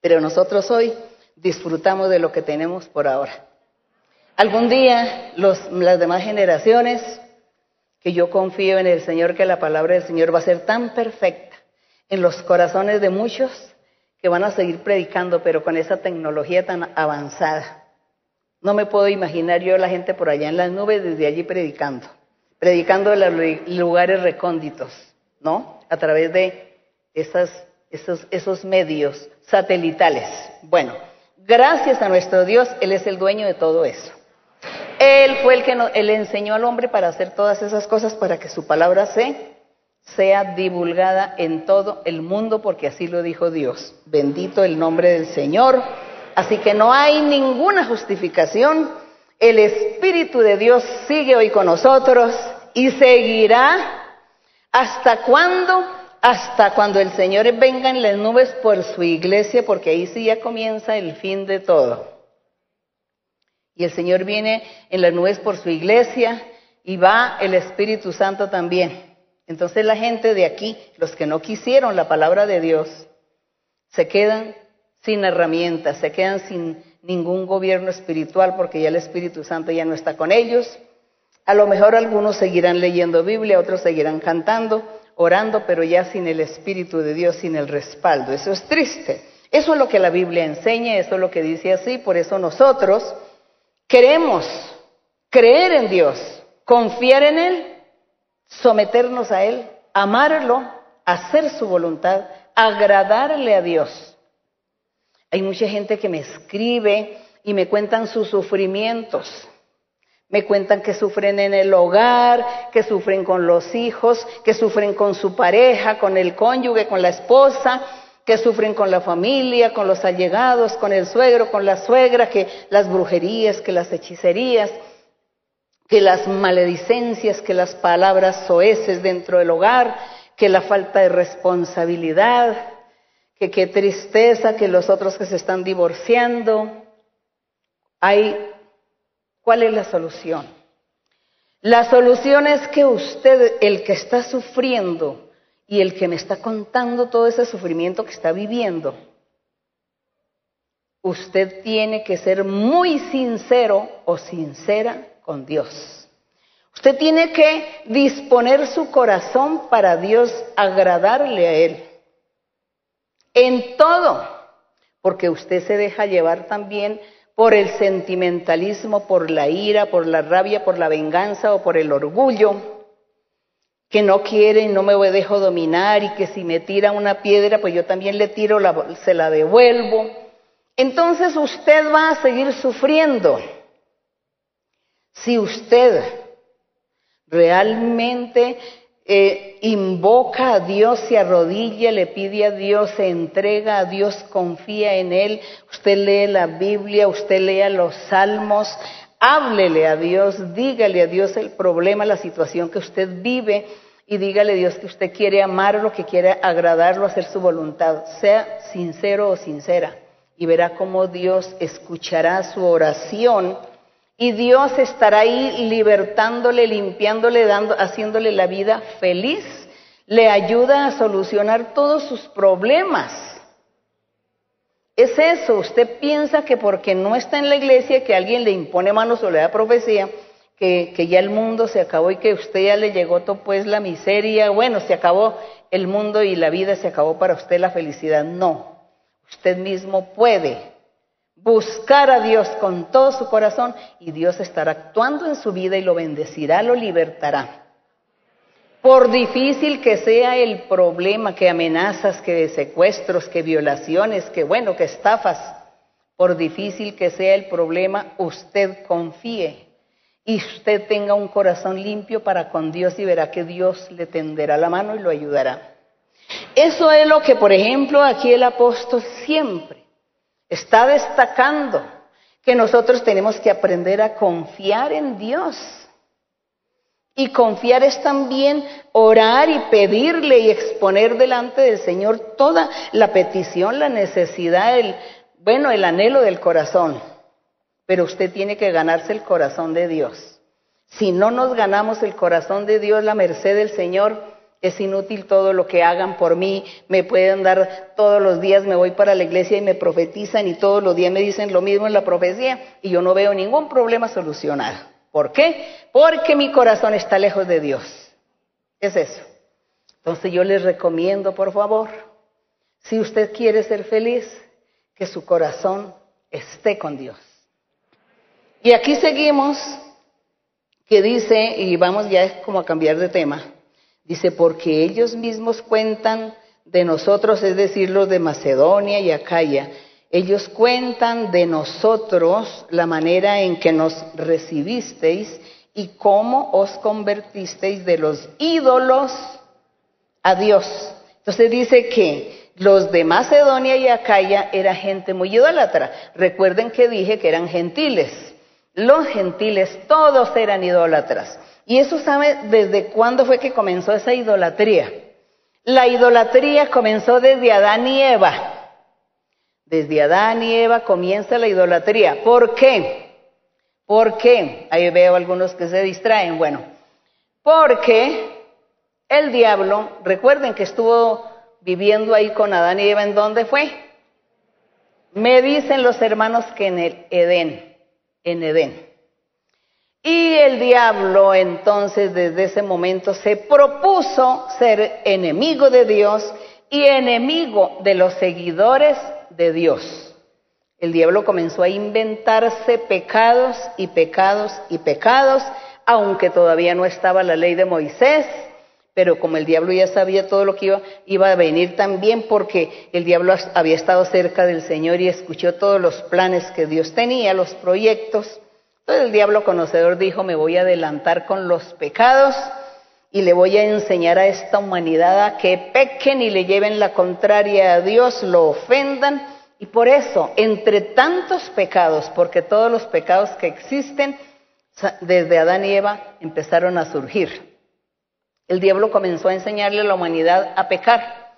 Pero nosotros hoy disfrutamos de lo que tenemos por ahora. Algún día las demás generaciones, que yo confío en el Señor, que la palabra del Señor va a ser tan perfecta en los corazones de muchos que van a seguir predicando, pero con esa tecnología tan avanzada no me puedo imaginar yo la gente por allá en las nubes desde allí predicando, predicando en los lugares recónditos, ¿no? A través de esos, esos medios satelitales. Bueno, gracias a nuestro Dios, Él es el dueño de todo eso. Él fue el que nos, él enseñó al hombre para hacer todas esas cosas para que su palabra se, sea divulgada en todo el mundo, porque así lo dijo Dios. Bendito el nombre del Señor. Así que no hay ninguna justificación. El Espíritu de Dios sigue hoy con nosotros y seguirá hasta cuándo, hasta cuando el Señor venga en las nubes por su iglesia, porque ahí sí ya comienza el fin de todo. Y el Señor viene en las nubes por su iglesia y va el Espíritu Santo también. Entonces la gente de aquí, los que no quisieron la palabra de Dios, se quedan sin herramientas, se quedan sin ningún gobierno espiritual porque ya el Espíritu Santo ya no está con ellos. A lo mejor algunos seguirán leyendo Biblia, otros seguirán cantando, orando, pero ya sin el Espíritu de Dios, sin el respaldo. Eso es triste. Eso es lo que la Biblia enseña, eso es lo que dice así, por eso nosotros queremos creer en Dios, confiar en Él, someternos a Él, amarlo, hacer su voluntad, agradarle a Dios. Hay mucha gente que me escribe y me cuentan sus sufrimientos. Me cuentan que sufren en el hogar, que sufren con los hijos, que sufren con su pareja, con el cónyuge, con la esposa, que sufren con la familia, con los allegados, con el suegro, con la suegra, que las brujerías, que las hechicerías, que las maledicencias, que las palabras soeces dentro del hogar, que la falta de responsabilidad, que qué tristeza que los otros que se están divorciando. Hay, ¿cuál es la solución? La solución es que usted, el que está sufriendo y el que me está contando todo ese sufrimiento que está viviendo, usted tiene que ser muy sincero o sincera con Dios. Usted tiene que disponer su corazón para Dios, agradarle a Él en todo, porque usted se deja llevar también por el sentimentalismo, por la ira, por la rabia, por la venganza o por el orgullo, que no quiere y no me dejo dominar y que si me tira una piedra, pues yo también le tiro, se la devuelvo. Entonces usted va a seguir sufriendo. Si usted realmente eh, invoca a Dios, se arrodilla, le pide a Dios, se entrega a Dios, confía en Él, usted lee la Biblia, usted lea los salmos, háblele a Dios, dígale a Dios el problema, la situación que usted vive y dígale a Dios que usted quiere amarlo, que quiere agradarlo, hacer su voluntad. Sea sincero o sincera y verá cómo Dios escuchará su oración y Dios estará ahí libertándole, limpiándole, dando, haciéndole la vida feliz. Le ayuda a solucionar todos sus problemas. Es eso, usted piensa que porque no está en la iglesia, que alguien le impone manos o le da profecía, que, que, ya el mundo se acabó y que usted ya le llegó pues la miseria, bueno, se acabó el mundo y la vida, se acabó para usted la felicidad. No, usted mismo puede buscar a Dios con todo su corazón y Dios estará actuando en su vida y lo bendecirá, lo libertará. Por difícil que sea el problema, que amenazas, que secuestros, que violaciones, que bueno, que estafas, por difícil que sea el problema, usted confíe y usted tenga un corazón limpio para con Dios y verá que Dios le tenderá la mano y lo ayudará. Eso es lo que, por ejemplo, aquí el apóstol siempre está destacando, que nosotros tenemos que aprender a confiar en Dios. Y confiar es también orar y pedirle y exponer delante del Señor toda la petición, la necesidad, el, bueno, el anhelo del corazón. Pero usted tiene que ganarse el corazón de Dios. Si no nos ganamos el corazón de Dios, la merced del Señor, es inútil todo lo que hagan por mí, me pueden dar todos los días, me voy para la iglesia y me profetizan y todos los días me dicen lo mismo en la profecía y yo no veo ningún problema solucionado. ¿Por qué? Porque mi corazón está lejos de Dios. Es eso. Entonces yo les recomiendo, por favor, si usted quiere ser feliz, que su corazón esté con Dios. Y aquí seguimos, que dice, y vamos ya como a cambiar de tema, dice, porque ellos mismos cuentan de nosotros, es decir, los de Macedonia y Acaya, ellos cuentan de nosotros la manera en que nos recibisteis y cómo os convertisteis de los ídolos a Dios. Entonces dice que los de Macedonia y Acaya era gente muy idólatra. Recuerden que dije que eran gentiles. Los gentiles todos eran idólatras. Y eso sabe desde cuándo fue que comenzó esa idolatría. La idolatría comenzó desde Adán y Eva. Desde Adán y Eva comienza la idolatría. ¿Por qué? ¿Por qué? Ahí veo algunos que se distraen. Bueno, porque el diablo, recuerden que estuvo viviendo ahí con Adán y Eva, ¿en dónde fue? Me dicen los hermanos que en el Edén, en Edén. Y el diablo entonces desde ese momento se propuso ser enemigo de Dios y enemigo de los seguidores de Dios. El diablo comenzó a inventarse pecados y pecados y pecados, aunque todavía no estaba la ley de Moisés, pero como el diablo ya sabía todo lo que iba, a venir también porque el diablo había estado cerca del Señor y escuchó todos los planes que Dios tenía, los proyectos. Entonces el diablo conocedor dijo, me voy a adelantar con los pecados y le voy a enseñar a esta humanidad a que pequen y le lleven la contraria a Dios, lo ofendan. Y por eso, entre tantos pecados, porque todos los pecados que existen desde Adán y Eva empezaron a surgir el diablo comenzó a enseñarle a la humanidad a pecar.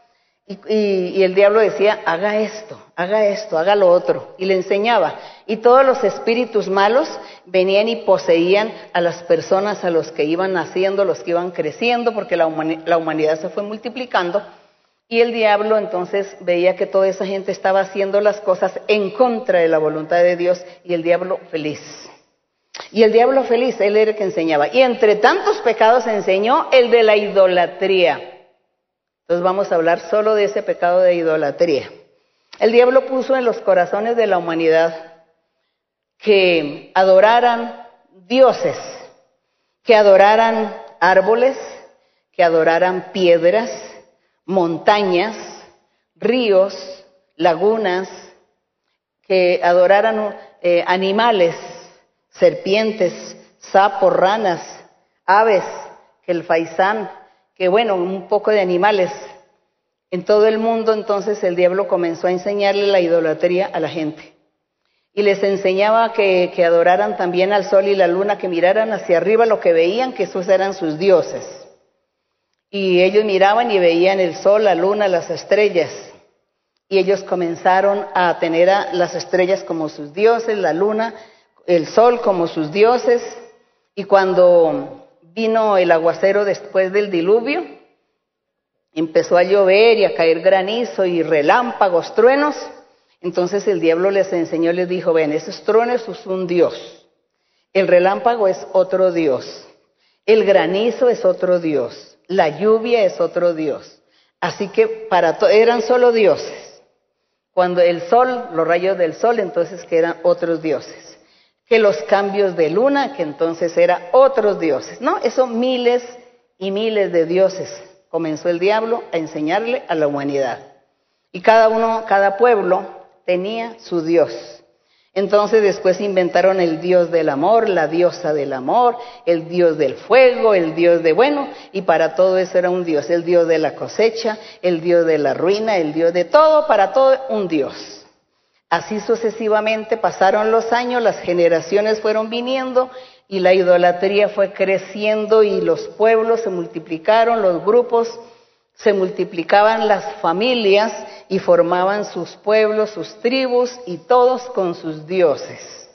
Y, el diablo decía, haga esto, haga esto, haga lo otro. Y le enseñaba. Y todos los espíritus malos venían y poseían a las personas a los que iban naciendo, los que iban creciendo, porque la, la humanidad se fue multiplicando. Y el diablo entonces veía que toda esa gente estaba haciendo las cosas en contra de la voluntad de Dios y el diablo feliz. Y el diablo feliz, él era el que enseñaba. Y entre tantos pecados enseñó el de la idolatría. Entonces vamos a hablar solo de ese pecado de idolatría. El diablo puso en los corazones de la humanidad que adoraran dioses, que adoraran árboles, que adoraran piedras, montañas, ríos, lagunas, que adoraran eh, animales serpientes, sapos, ranas, aves, que el faisán, que bueno, un poco de animales. En todo el mundo entonces el diablo comenzó a enseñarle la idolatría a la gente. Y les enseñaba que, que adoraran también al sol y la luna, que miraran hacia arriba lo que veían, que esos eran sus dioses. Y ellos miraban y veían el sol, la luna, las estrellas. Y ellos comenzaron a tener a las estrellas como sus dioses, la luna el sol como sus dioses, y cuando vino el aguacero después del diluvio, empezó a llover y a caer granizo y relámpagos, truenos, entonces el diablo les enseñó, les dijo, ven, esos truenos es un dios. El relámpago es otro Dios. El granizo es otro Dios. La lluvia es otro Dios. Así que para eran solo dioses. Cuando el sol, los rayos del sol, entonces que eran otros dioses. Que los cambios de luna, que entonces eran otros dioses. No, eso miles y miles de dioses. Comenzó el diablo a enseñarle a la humanidad. Y cada uno, cada pueblo tenía su Dios. Entonces después inventaron el dios del amor, la diosa del amor, el dios del fuego, el dios de bueno, y para todo eso era un dios, el dios de la cosecha, el dios de la ruina, el dios de todo, para todo un dios. Así sucesivamente pasaron los años, las generaciones fueron viniendo y la idolatría fue creciendo y los pueblos se multiplicaron, los grupos se multiplicaban las familias y formaban sus pueblos, sus tribus y todos con sus dioses.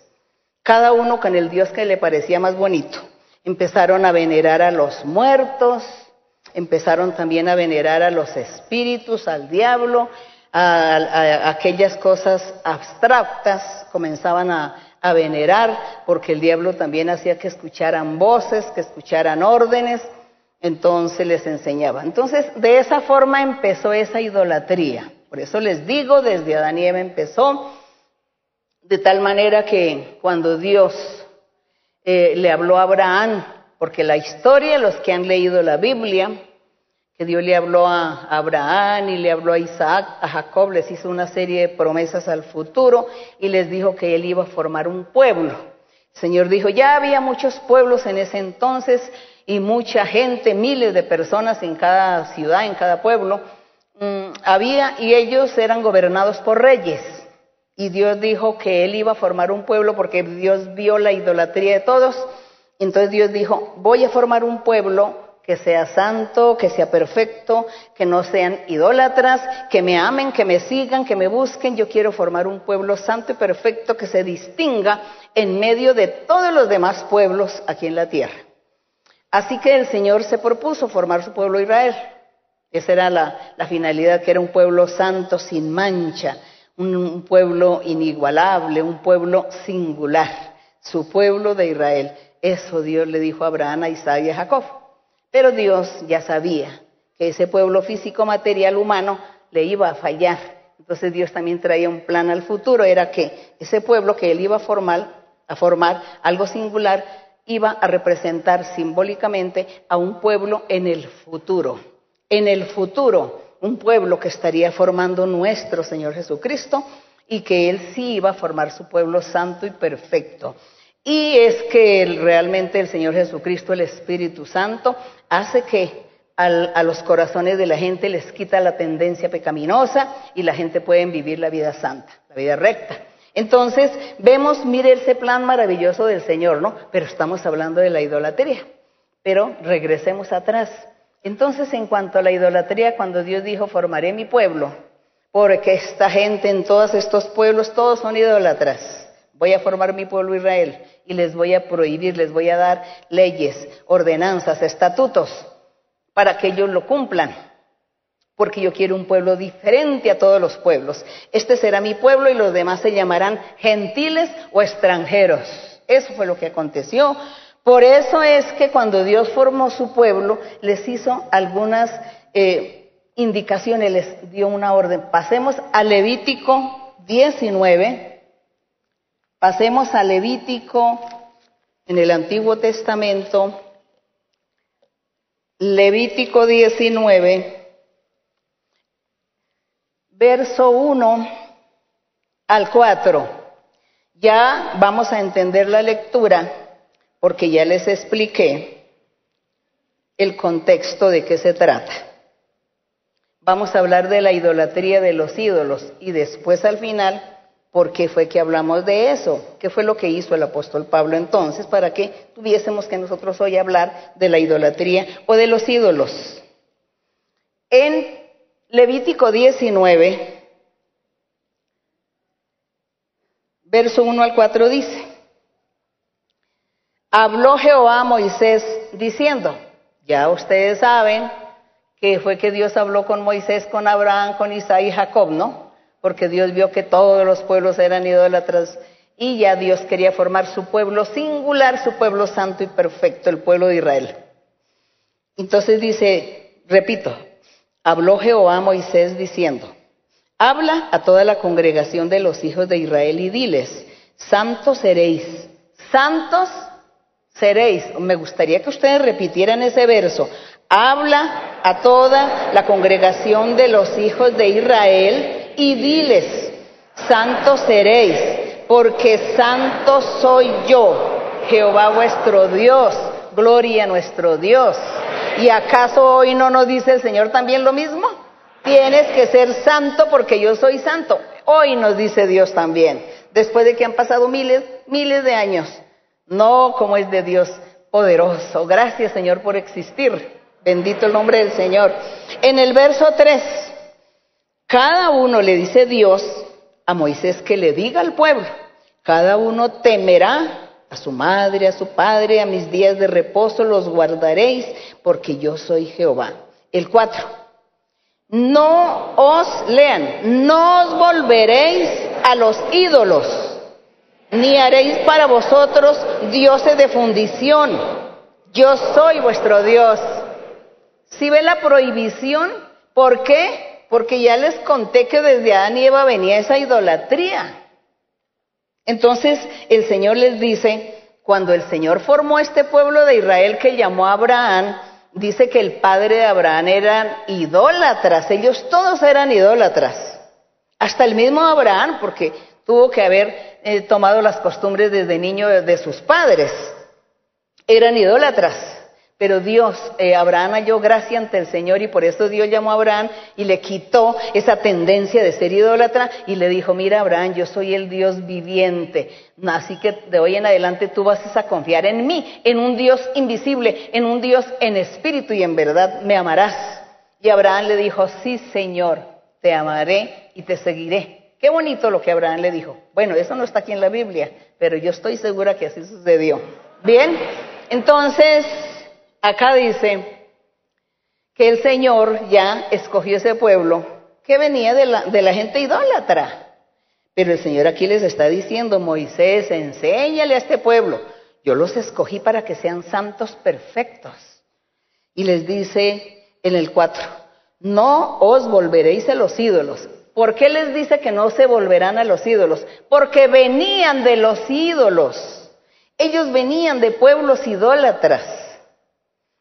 Cada uno con el dios que le parecía más bonito. Empezaron a venerar a los muertos, empezaron también a venerar a los espíritus, al diablo, a, aquellas cosas abstractas, comenzaban a, venerar porque el diablo también hacía que escucharan voces, que escucharan órdenes entonces les enseñaba. Entonces, de esa forma empezó esa idolatría. Por eso les digo, desde Adán y Eva empezó, de tal manera que cuando Dios eh, le habló a Abraham, porque la historia, los que han leído la Biblia, que Dios le habló a Abraham y le habló a Isaac, a Jacob, les hizo una serie de promesas al futuro y les dijo que él iba a formar un pueblo. El Señor dijo, ya había muchos pueblos en ese entonces, y mucha gente, miles de personas en cada ciudad, en cada pueblo, mm, había y ellos eran gobernados por reyes. Y Dios dijo que Él iba a formar un pueblo porque Dios vio la idolatría de todos. Entonces Dios dijo, voy a formar un pueblo que sea santo, que sea perfecto, que no sean idólatras, que me amen, que me sigan, que me busquen. Yo quiero formar un pueblo santo y perfecto que se distinga en medio de todos los demás pueblos aquí en la tierra. Así que el Señor se propuso formar su pueblo Israel. Esa era la, finalidad, que era un pueblo santo sin mancha, un, pueblo inigualable, un pueblo singular, su pueblo de Israel. Eso Dios le dijo a Abraham, a Isaac y a Jacob. Pero Dios ya sabía que ese pueblo físico, material, humano, le iba a fallar. Entonces Dios también traía un plan al futuro, era que ese pueblo que él iba a formar, a formar algo singular, iba a representar simbólicamente a un pueblo en el futuro. En el futuro, un pueblo que estaría formando nuestro Señor Jesucristo y que Él sí iba a formar su pueblo santo y perfecto. Y es que realmente el Señor Jesucristo, el Espíritu Santo, hace que a los corazones de la gente les quita la tendencia pecaminosa y la gente puede vivir la vida santa, la vida recta. Entonces, vemos, mire ese plan maravilloso del Señor, ¿no? Pero estamos hablando de la idolatría. Pero regresemos atrás. Entonces, en cuanto a la idolatría, cuando Dios dijo, formaré mi pueblo, porque esta gente en todos estos pueblos, todos son idólatras. Voy a formar mi pueblo Israel y les voy a prohibir, les voy a dar leyes, ordenanzas, estatutos, para que ellos lo cumplan porque yo quiero un pueblo diferente a todos los pueblos. Este será mi pueblo y los demás se llamarán gentiles o extranjeros. Eso fue lo que aconteció. Por eso es que cuando Dios formó su pueblo, les hizo algunas eh, indicaciones, les dio una orden. Pasemos a Levítico 19. Pasemos a Levítico en el Antiguo Testamento. Levítico 19 verso 1 al 4. Ya vamos a entender la lectura porque ya les expliqué el contexto de qué se trata. Vamos a hablar de la idolatría de los ídolos y después al final, ¿por qué fue que hablamos de eso? ¿Qué fue lo que hizo el apóstol Pablo entonces para que tuviésemos que nosotros hoy hablar de la idolatría o de los ídolos? En Levítico 19, verso 1 al 4 dice, habló Jehová a Moisés diciendo, ya ustedes saben que fue que Dios habló con Moisés, con Abraham, con Isaac y Jacob, ¿no? Porque Dios vio que todos los pueblos eran idólatras y ya Dios quería formar su pueblo singular, su pueblo santo y perfecto, el pueblo de Israel. Entonces dice, repito, habló Jehová a Moisés diciendo, habla a toda la congregación de los hijos de Israel y diles, santos seréis, santos seréis. Me gustaría que ustedes repitieran ese verso. Habla a toda la congregación de los hijos de Israel y diles, santos seréis porque santo soy yo, Jehová vuestro Dios, gloria a nuestro Dios. ¿Y acaso hoy no nos dice el Señor también lo mismo? Tienes que ser santo porque yo soy santo. Hoy nos dice Dios también, después de que han pasado miles, miles de años. No como es de Dios poderoso. Gracias Señor por existir. Bendito el nombre del Señor. En el verso 3, cada uno le dice Dios a Moisés que le diga al pueblo, cada uno temerá a su madre, a su padre, a mis días de reposo los guardaréis, porque yo soy Jehová. El 4. No os lean, no os volveréis a los ídolos, ni haréis para vosotros dioses de fundición. Yo soy vuestro Dios. Si ve la prohibición, ¿por qué? Porque ya les conté que desde Adán y Eva venía esa idolatría. Entonces el Señor les dice, cuando el Señor formó este pueblo de Israel que llamó a Abraham, dice que el padre de Abraham eran idólatras, ellos todos eran idólatras. Hasta el mismo Abraham, porque tuvo que haber eh, tomado las costumbres desde niño de sus padres. Eran idólatras. Pero Dios, eh, Abraham halló gracia ante el Señor y por eso Dios llamó a Abraham y le quitó esa tendencia de ser idólatra y le dijo, mira Abraham, yo soy el Dios viviente, así que de hoy en adelante tú vas a confiar en mí, en un Dios invisible, en un Dios en espíritu y en verdad me amarás. Y Abraham le dijo, sí Señor, te amaré y te seguiré. Qué bonito lo que Abraham le dijo. Bueno, eso no está aquí en la Biblia, pero yo estoy segura que así sucedió. Bien, entonces acá dice que el Señor ya escogió ese pueblo que venía de la, gente idólatra. Pero el Señor aquí les está diciendo, Moisés, enséñale a este pueblo, yo los escogí para que sean santos perfectos. Y les dice en el 4, no os volveréis a los ídolos. ¿Por qué les dice que no se volverán a los ídolos? Porque venían de los ídolos. Ellos venían de pueblos idólatras.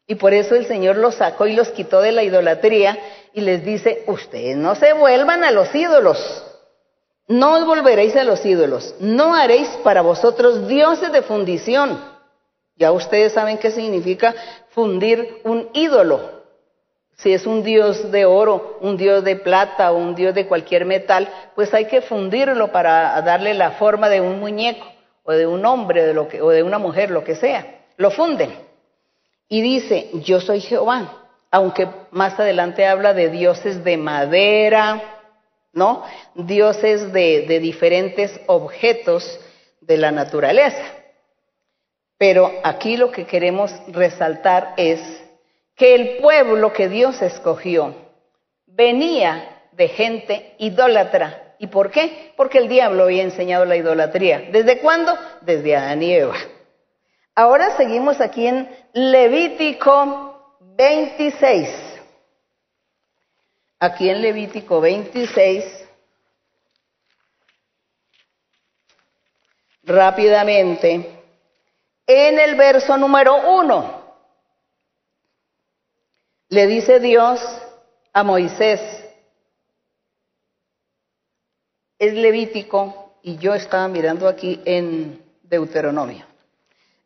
Y por eso el Señor los sacó y los quitó de la idolatría y les dice, ustedes no se vuelvan a los ídolos, no os volveréis a los ídolos, no haréis para vosotros dioses de fundición. Ya ustedes saben qué significa fundir un ídolo. Si es un dios de oro, un dios de plata o un dios de cualquier metal, pues hay que fundirlo para darle la forma de un muñeco o de un hombre o de una mujer, lo que sea. Lo funden. Y dice, yo soy Jehová, aunque más adelante habla de dioses de madera, ¿no? Dioses de, diferentes objetos de la naturaleza. Pero aquí lo que queremos resaltar es que el pueblo que Dios escogió venía de gente idólatra. ¿Y por qué? Porque el diablo había enseñado la idolatría. ¿Desde cuándo? Desde Adán y Eva. Ahora seguimos aquí en Levítico 26. Aquí en Levítico 26, rápidamente, en el verso número 1, le dice Dios a Moisés, es Levítico y yo estaba mirando aquí en Deuteronomio.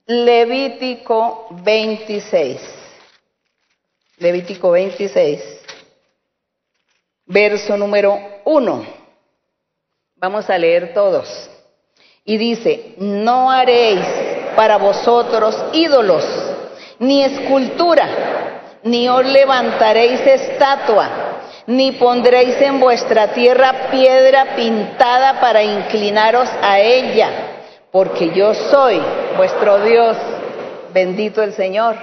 Levítico 26. Levítico 26. Verso número 1. Vamos a leer todos. Y dice, no haréis para vosotros ídolos, ni escultura, ni os levantaréis estatua, ni pondréis en vuestra tierra piedra pintada para inclinaros a ella porque yo soy vuestro Dios, bendito el Señor.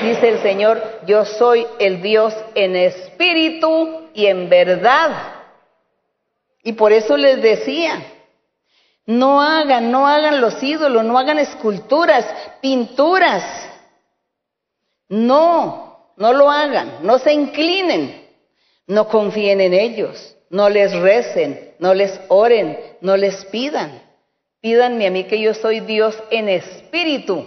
Dice el Señor, yo soy el Dios en espíritu y en verdad. Y por eso les decía, No hagan, no hagan los ídolos, no hagan esculturas, pinturas. No, no lo hagan, no se inclinen, no confíen en ellos, no les recen, no les oren, no les pidan. Pídanme a mí que yo soy Dios en espíritu.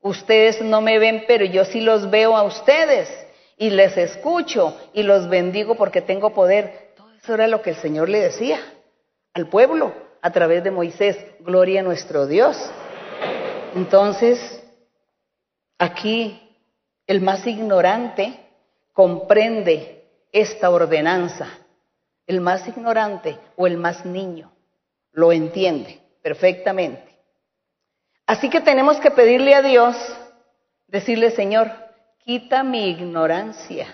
Ustedes no me ven, pero yo sí los veo a ustedes y les escucho y los bendigo porque tengo poder. Todo eso era lo que el Señor le decía al pueblo a través de Moisés. Gloria a nuestro Dios. Entonces, aquí el más ignorante comprende esta ordenanza. El más ignorante o el más niño lo entiende perfectamente. Así que tenemos que pedirle a Dios, decirle, Señor, quita mi ignorancia,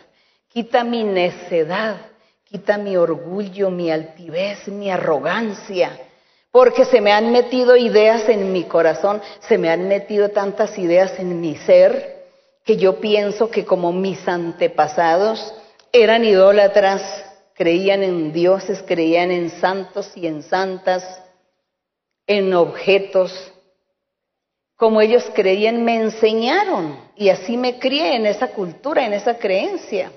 quita mi necedad, quita mi orgullo, mi altivez, mi arrogancia, porque se me han metido ideas en mi corazón, se me han metido tantas ideas en mi ser, que yo pienso que como mis antepasados eran idólatras, creían en dioses, creían en santos y en santas, en objetos, como ellos creían, me enseñaron y así me crié en esa cultura, en esa creencia,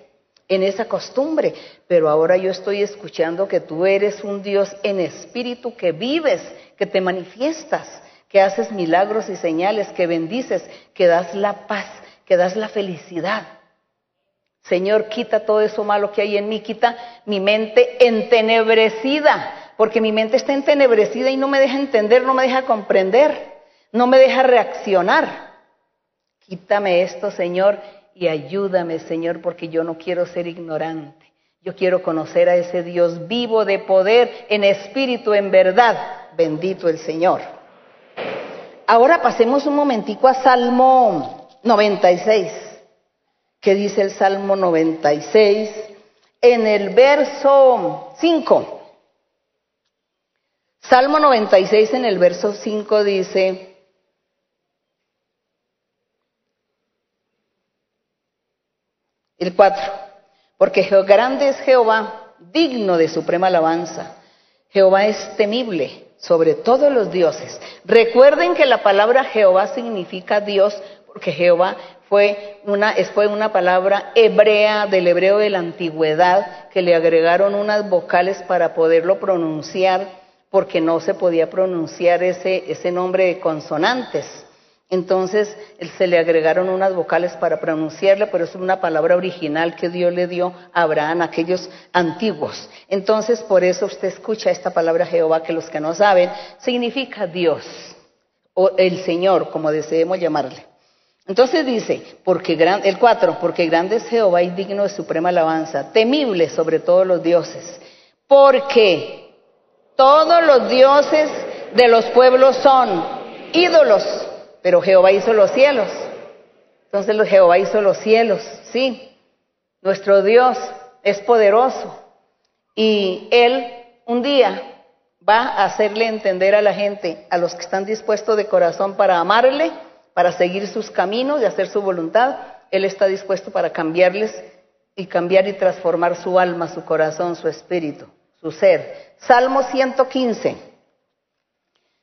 en esa costumbre. Pero ahora yo estoy escuchando que tú eres un Dios en espíritu, que vives, que te manifiestas, que haces milagros y señales, que bendices, que das la paz, que das la felicidad. Señor, quita todo eso malo que hay en mí, quita mi mente entenebrecida porque mi mente está entenebrecida y no me deja entender, no me deja comprender, no me deja reaccionar. Quítame esto, Señor, y ayúdame, Señor, porque yo no quiero ser ignorante. Yo quiero conocer a ese Dios vivo de poder, en espíritu, en verdad. Bendito el Señor. Ahora pasemos un momentico a Salmo 96. ¿Qué dice el Salmo 96? En el verso 5. Salmo 96 en el verso 5 dice, el 4, porque grande es Jehová, digno de suprema alabanza. Jehová es temible sobre todos los dioses. Recuerden que la palabra Jehová significa Dios, porque Jehová fue una, fue una palabra hebrea del hebreo de la antigüedad, que le agregaron unas vocales para poderlo pronunciar porque no se podía pronunciar ese, ese nombre de consonantes. Entonces se le agregaron unas vocales para pronunciarle, pero es una palabra original que Dios le dio a Abraham, aquellos antiguos. Entonces por eso usted escucha esta palabra Jehová, que los que no saben, significa Dios, o el Señor, como deseemos llamarle. Entonces dice, porque el 4, porque grande es Jehová y digno de suprema alabanza, temible sobre todos los dioses, porque todos los dioses de los pueblos son ídolos, pero Jehová hizo los cielos. Entonces Jehová hizo los cielos, sí. Nuestro Dios es poderoso y Él un día va a hacerle entender a la gente, a los que están dispuestos de corazón para amarle, para seguir sus caminos y hacer su voluntad, Él está dispuesto para cambiarles y cambiar y transformar su alma, su corazón, su espíritu, su ser. Salmo 115.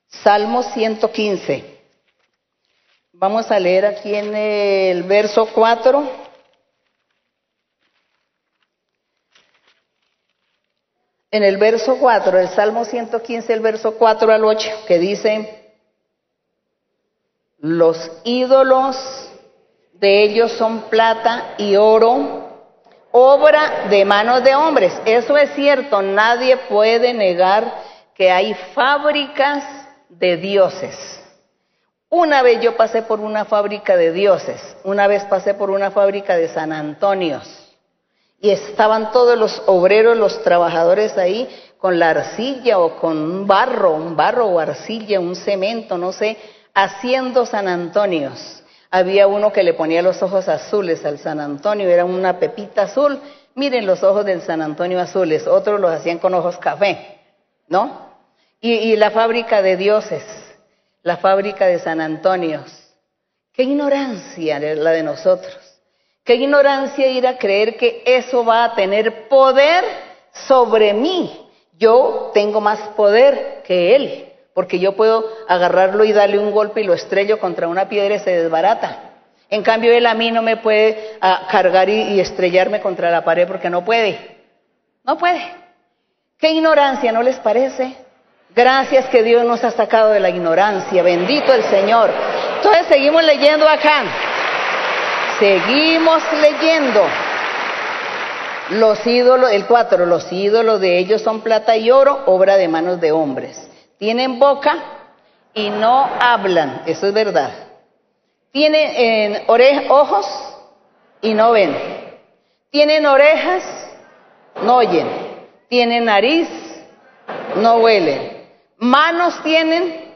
Salmo 115. Vamos a leer aquí en el verso 4. En el verso 4, el Salmo 115, el verso 4 al 8, que dice, los ídolos de ellos son plata y oro obra de manos de hombres. Eso es cierto, nadie puede negar que hay fábricas de dioses. Una vez yo pasé por una fábrica de dioses, una vez pasé por una fábrica de San Antonios y estaban todos los obreros, los trabajadores ahí con la arcilla o con un barro, un barro o arcilla, un cemento, no sé, haciendo San Antonios. Había uno que le ponía los ojos azules al San Antonio, era una pepita azul. Miren los ojos del San Antonio azules, otros los hacían con ojos café, ¿no? Y, la fábrica de dioses, la fábrica de San Antonio. Qué ignorancia la de nosotros. Qué ignorancia ir a creer que eso va a tener poder sobre mí. Yo tengo más poder que Él, porque yo puedo agarrarlo y darle un golpe y lo estrello contra una piedra y se desbarata. En cambio, él a mí no me puede ah, cargar y, estrellarme contra la pared porque no puede. No puede. Qué ignorancia, ¿no les parece? Gracias que Dios nos ha sacado de la ignorancia. Bendito el Señor. Entonces seguimos leyendo acá. Seguimos leyendo. Los ídolos, el cuatro, los ídolos de ellos son plata y oro, obra de manos de hombres. Tienen boca y no hablan, eso es verdad. Tienen ojos y no ven. Tienen orejas, no oyen. Tienen nariz, no huelen. Manos tienen,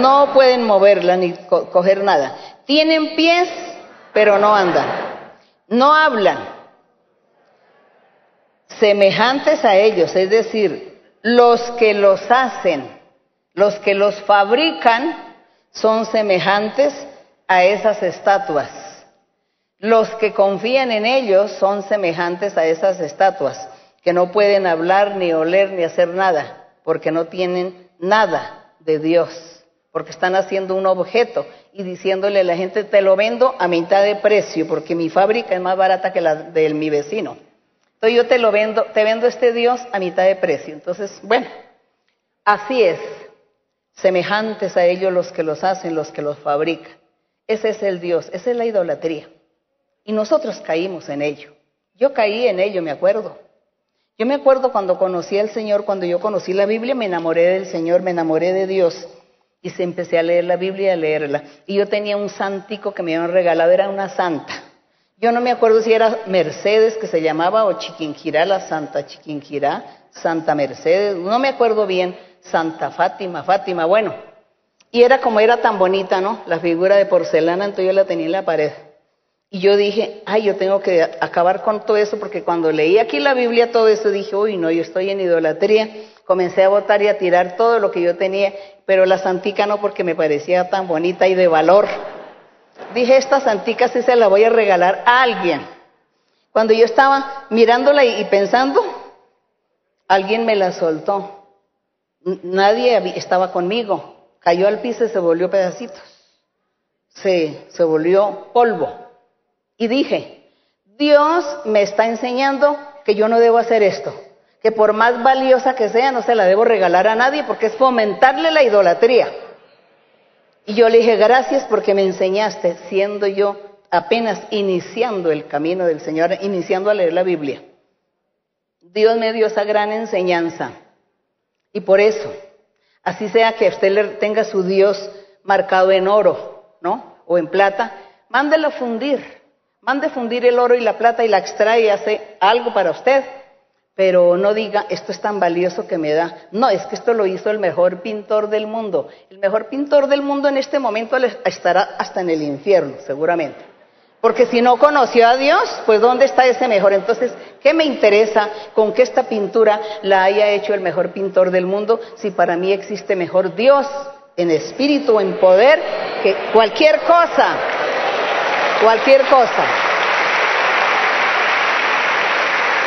no pueden moverla ni coger nada. Tienen pies, pero no andan. No hablan semejantes a ellos, es decir, los que los hacen, los que los fabrican, son semejantes a esas estatuas. Los que confían en ellos son semejantes a esas estatuas, que no pueden hablar, ni oler, ni hacer nada, porque no tienen nada de Dios, porque están haciendo un objeto y diciéndole a la gente, te lo vendo a mitad de precio, porque mi fábrica es más barata que la de mi vecino. Entonces yo te lo vendo, te vendo este Dios a mitad de precio. Entonces, bueno, así es. Semejantes a ellos los que los hacen, los que los fabrican. Ese es el Dios, esa es la idolatría. Y nosotros caímos en ello. Yo caí en ello, me acuerdo. Yo me acuerdo cuando conocí al Señor, cuando yo conocí la Biblia, me enamoré del Señor, me enamoré de Dios. Y se empecé a leer la Biblia y a leerla. Y yo tenía un santico que me habían regalado, era una santa. Yo no me acuerdo si era Mercedes que se llamaba o Chiquinquirá, la Santa Chiquinquirá, Santa Mercedes, no me acuerdo bien, Santa Fátima, Fátima, bueno. Y era como era tan bonita, ¿no? La figura de porcelana, entonces yo la tenía en la pared. Y yo dije, ay, yo tengo que acabar con todo eso, porque cuando leí aquí la Biblia todo eso, dije, uy, no, yo estoy en idolatría. Comencé a botar y a tirar todo lo que yo tenía, pero la santica no, porque me parecía tan bonita y de valor. Dije, esta santica sí se la voy a regalar a alguien. Cuando yo estaba mirándola y, pensando, alguien me la soltó. Nadie estaba conmigo. Cayó al piso y se volvió pedacitos. Se, se volvió polvo. Y dije, Dios me está enseñando que yo no debo hacer esto. Que por más valiosa que sea, no se la debo regalar a nadie porque es fomentarle la idolatría. Y yo le dije, gracias porque me enseñaste, siendo yo apenas iniciando el camino del Señor, iniciando a leer la Biblia. Dios me dio esa gran enseñanza. Y por eso, así sea que usted tenga su Dios marcado en oro, ¿no? O en plata, mándelo fundir. Mande fundir el oro y la plata y la extrae y hace algo para usted pero no diga, esto es tan valioso que me da. No, es que esto lo hizo el mejor pintor del mundo. El mejor pintor del mundo en este momento estará hasta en el infierno, seguramente. Porque si no conoció a Dios, pues ¿dónde está ese mejor? Entonces, ¿qué me interesa con que esta pintura la haya hecho el mejor pintor del mundo si para mí existe mejor Dios en espíritu, en poder, que cualquier cosa? Cualquier cosa.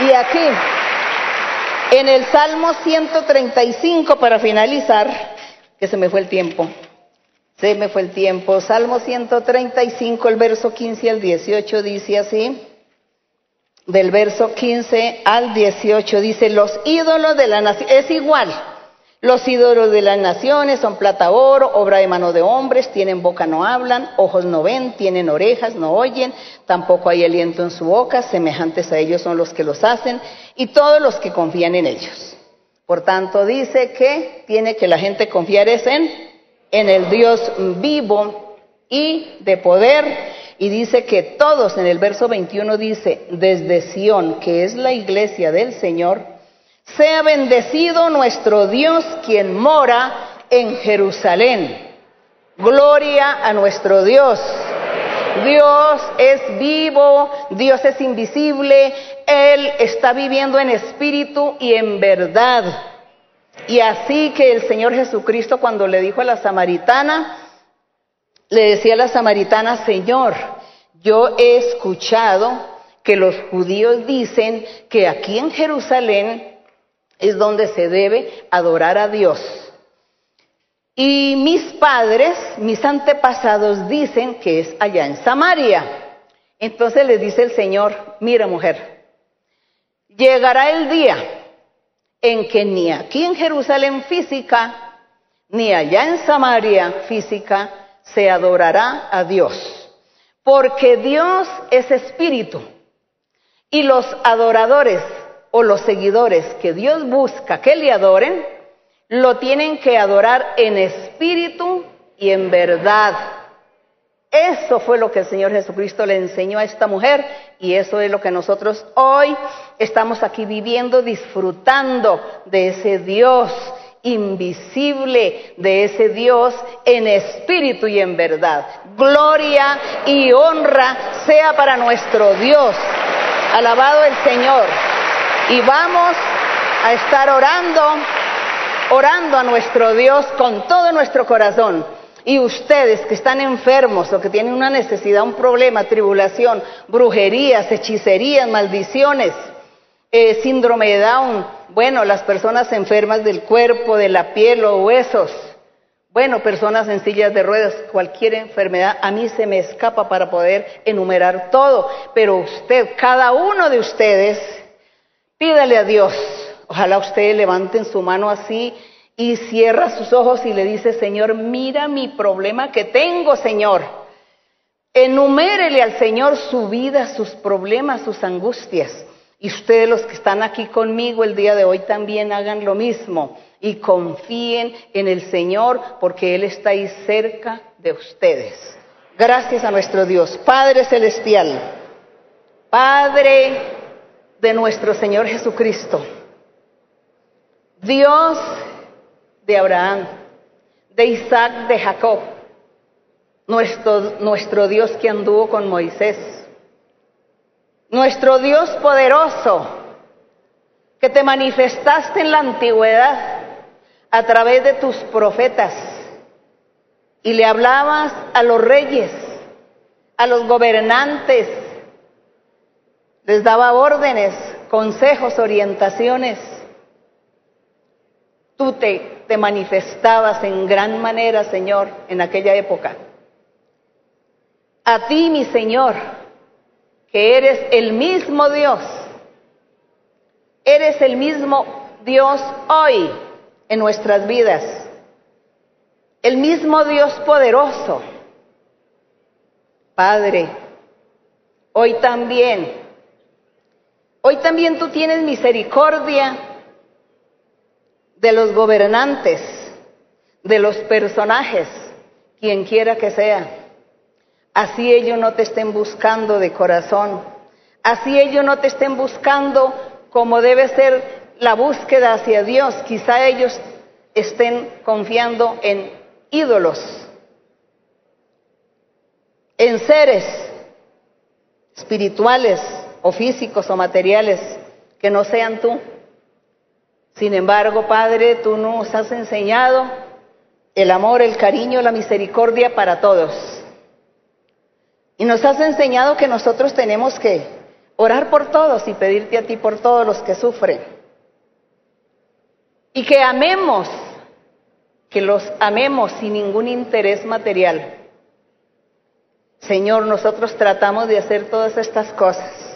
Y aquí, en el Salmo 135, para finalizar, que se me fue el tiempo, se me fue el tiempo, Salmo 135, el verso 15 al 18 dice así, del verso 15 al 18 dice, los ídolos de la nación, es igual, los ídolos de las naciones son plata, oro, obra de mano de hombres, tienen boca, no hablan, ojos no ven, tienen orejas, no oyen, tampoco hay aliento en su boca, semejantes a ellos son los que los hacen y todos los que confían en ellos. Por tanto, dice que tiene que la gente confiar en, en el Dios vivo y de poder. Y dice que todos, en el verso 21 dice, desde Sión, que es la iglesia del Señor, sea bendecido nuestro Dios quien mora en Jerusalén. Gloria a nuestro Dios. Dios es vivo, Dios es invisible, Él está viviendo en espíritu y en verdad. Y así que el Señor Jesucristo cuando le dijo a la samaritana, le decía a la samaritana, Señor, yo he escuchado que los judíos dicen que aquí en Jerusalén es donde se debe adorar a Dios. Y mis padres, mis antepasados dicen que es allá en Samaria. Entonces les dice el Señor, mira mujer, llegará el día en que ni aquí en Jerusalén física, ni allá en Samaria física, se adorará a Dios. Porque Dios es espíritu y los adoradores o los seguidores que Dios busca que le adoren, lo tienen que adorar en espíritu y en verdad. Eso fue lo que el Señor Jesucristo le enseñó a esta mujer y eso es lo que nosotros hoy estamos aquí viviendo, disfrutando de ese Dios invisible, de ese Dios en espíritu y en verdad. Gloria y honra sea para nuestro Dios. Alabado el Señor. Y vamos a estar orando orando a nuestro Dios con todo nuestro corazón. Y ustedes que están enfermos o que tienen una necesidad, un problema, tribulación, brujerías, hechicerías, maldiciones, eh, síndrome de Down, bueno, las personas enfermas del cuerpo, de la piel o huesos, bueno, personas en sillas de ruedas, cualquier enfermedad, a mí se me escapa para poder enumerar todo, pero usted, cada uno de ustedes, pídale a Dios Ojalá ustedes levanten su mano así y cierra sus ojos y le dice, Señor, mira mi problema que tengo, Señor. Enumérele al Señor su vida, sus problemas, sus angustias. Y ustedes los que están aquí conmigo el día de hoy también hagan lo mismo y confíen en el Señor porque Él está ahí cerca de ustedes. Gracias a nuestro Dios, Padre Celestial, Padre de nuestro Señor Jesucristo. Dios de Abraham, de Isaac, de Jacob, nuestro, nuestro Dios que anduvo con Moisés, nuestro Dios poderoso, que te manifestaste en la antigüedad a través de tus profetas y le hablabas a los reyes, a los gobernantes, les daba órdenes, consejos, orientaciones tú te, te manifestabas en gran manera, Señor, en aquella época. A ti, mi Señor, que eres el mismo Dios, eres el mismo Dios hoy en nuestras vidas, el mismo Dios poderoso. Padre, hoy también, hoy también tú tienes misericordia de los gobernantes, de los personajes, quien quiera que sea. Así ellos no te estén buscando de corazón, así ellos no te estén buscando como debe ser la búsqueda hacia Dios. Quizá ellos estén confiando en ídolos, en seres espirituales o físicos o materiales que no sean tú. Sin embargo, Padre, tú nos has enseñado el amor, el cariño, la misericordia para todos. Y nos has enseñado que nosotros tenemos que orar por todos y pedirte a ti por todos los que sufren. Y que amemos, que los amemos sin ningún interés material. Señor, nosotros tratamos de hacer todas estas cosas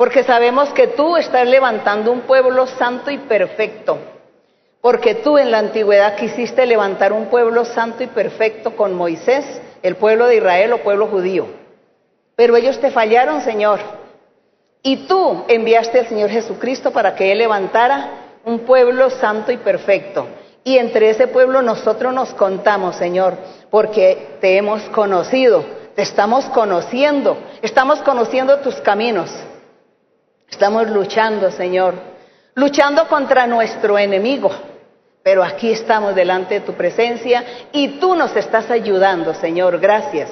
porque sabemos que tú estás levantando un pueblo santo y perfecto, porque tú en la antigüedad quisiste levantar un pueblo santo y perfecto con Moisés, el pueblo de Israel o pueblo judío. Pero ellos te fallaron, Señor. Y tú enviaste al Señor Jesucristo para que Él levantara un pueblo santo y perfecto. Y entre ese pueblo nosotros nos contamos, Señor, porque te hemos conocido, te estamos conociendo, estamos conociendo tus caminos. Estamos luchando, Señor, luchando contra nuestro enemigo. Pero aquí estamos delante de tu presencia y tú nos estás ayudando, Señor. Gracias.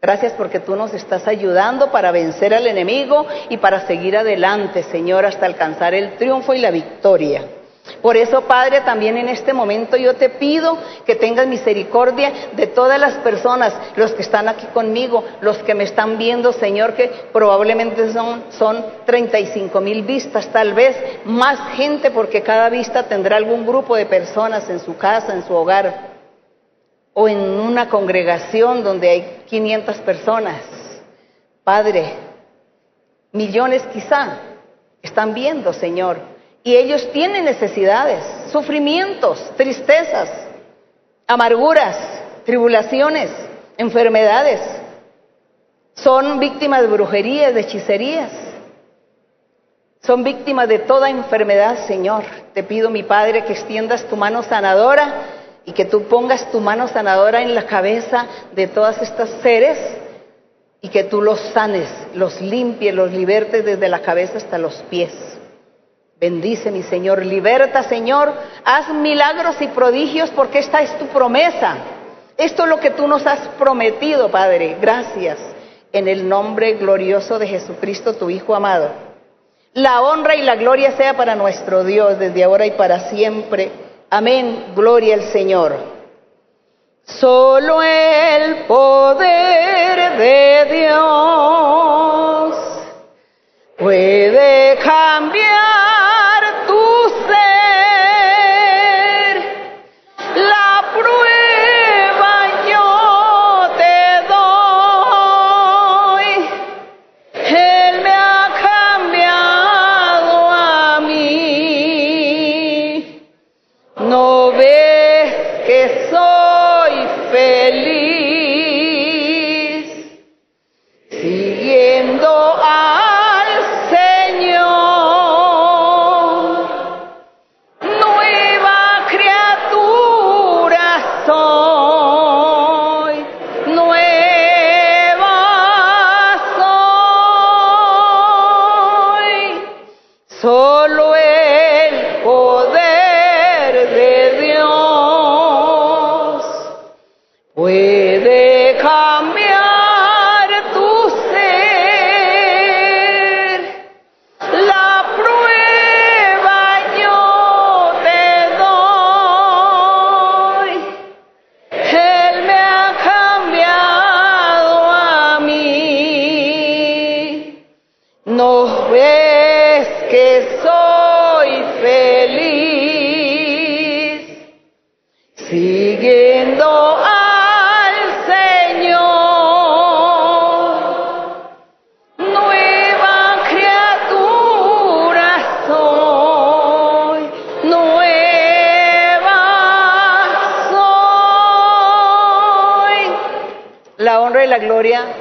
Gracias porque tú nos estás ayudando para vencer al enemigo y para seguir adelante, Señor, hasta alcanzar el triunfo y la victoria. Por eso, Padre, también en este momento yo te pido que tengas misericordia de todas las personas, los que están aquí conmigo, los que me están viendo, Señor, que probablemente son, son 35 mil vistas, tal vez más gente, porque cada vista tendrá algún grupo de personas en su casa, en su hogar. o en una congregación donde hay 500 personas. Padre, millones quizá están viendo, Señor, y ellos tienen necesidades, sufrimientos, tristezas, amarguras, tribulaciones, enfermedades. Son víctimas de brujerías, de hechicerías. Son víctimas de toda enfermedad, Señor. Te pido, mi Padre, que extiendas tu mano sanadora y que tú pongas tu mano sanadora en la cabeza de todas estas seres y que tú los sanes, los limpies, los libertes desde la cabeza hasta los pies. Bendice mi Señor, liberta Señor, haz milagros y prodigios porque esta es tu promesa. Esto es lo que tú nos has prometido, Padre. Gracias. En el nombre glorioso de Jesucristo, tu Hijo amado. La honra y la gloria sea para nuestro Dios desde ahora y para siempre. Amén. Gloria al Señor. Solo el poder de Dios puede cambiar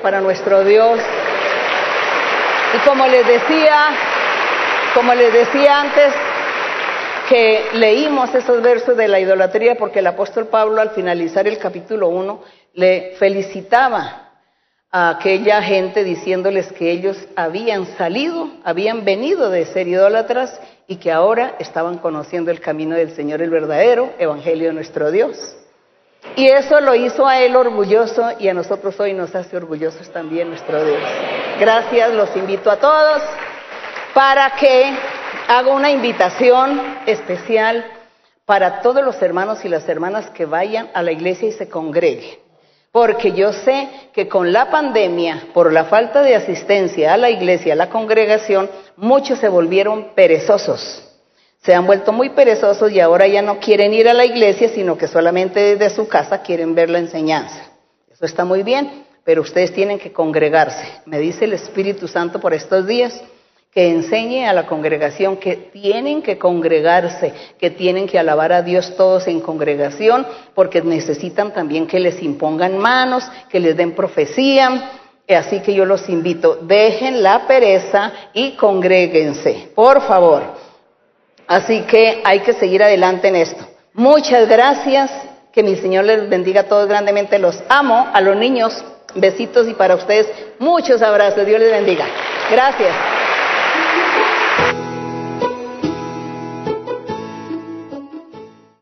para nuestro Dios. Y como les decía, como les decía antes, que leímos esos versos de la idolatría porque el apóstol Pablo al finalizar el capítulo 1 le felicitaba a aquella gente diciéndoles que ellos habían salido, habían venido de ser idólatras y que ahora estaban conociendo el camino del Señor, el verdadero evangelio de nuestro Dios. Y eso lo hizo a él orgulloso y a nosotros hoy nos hace orgullosos también nuestro Dios. Gracias, los invito a todos para que haga una invitación especial para todos los hermanos y las hermanas que vayan a la iglesia y se congreguen. Porque yo sé que con la pandemia, por la falta de asistencia a la iglesia, a la congregación, muchos se volvieron perezosos. Se han vuelto muy perezosos y ahora ya no quieren ir a la iglesia, sino que solamente desde su casa quieren ver la enseñanza. Eso está muy bien, pero ustedes tienen que congregarse. Me dice el Espíritu Santo por estos días que enseñe a la congregación que tienen que congregarse, que tienen que alabar a Dios todos en congregación, porque necesitan también que les impongan manos, que les den profecía. Así que yo los invito, dejen la pereza y congréguense, por favor. Así que hay que seguir adelante en esto. Muchas gracias, que mi Señor les bendiga a todos grandemente, los amo, a los niños, besitos y para ustedes muchos abrazos, Dios les bendiga. Gracias.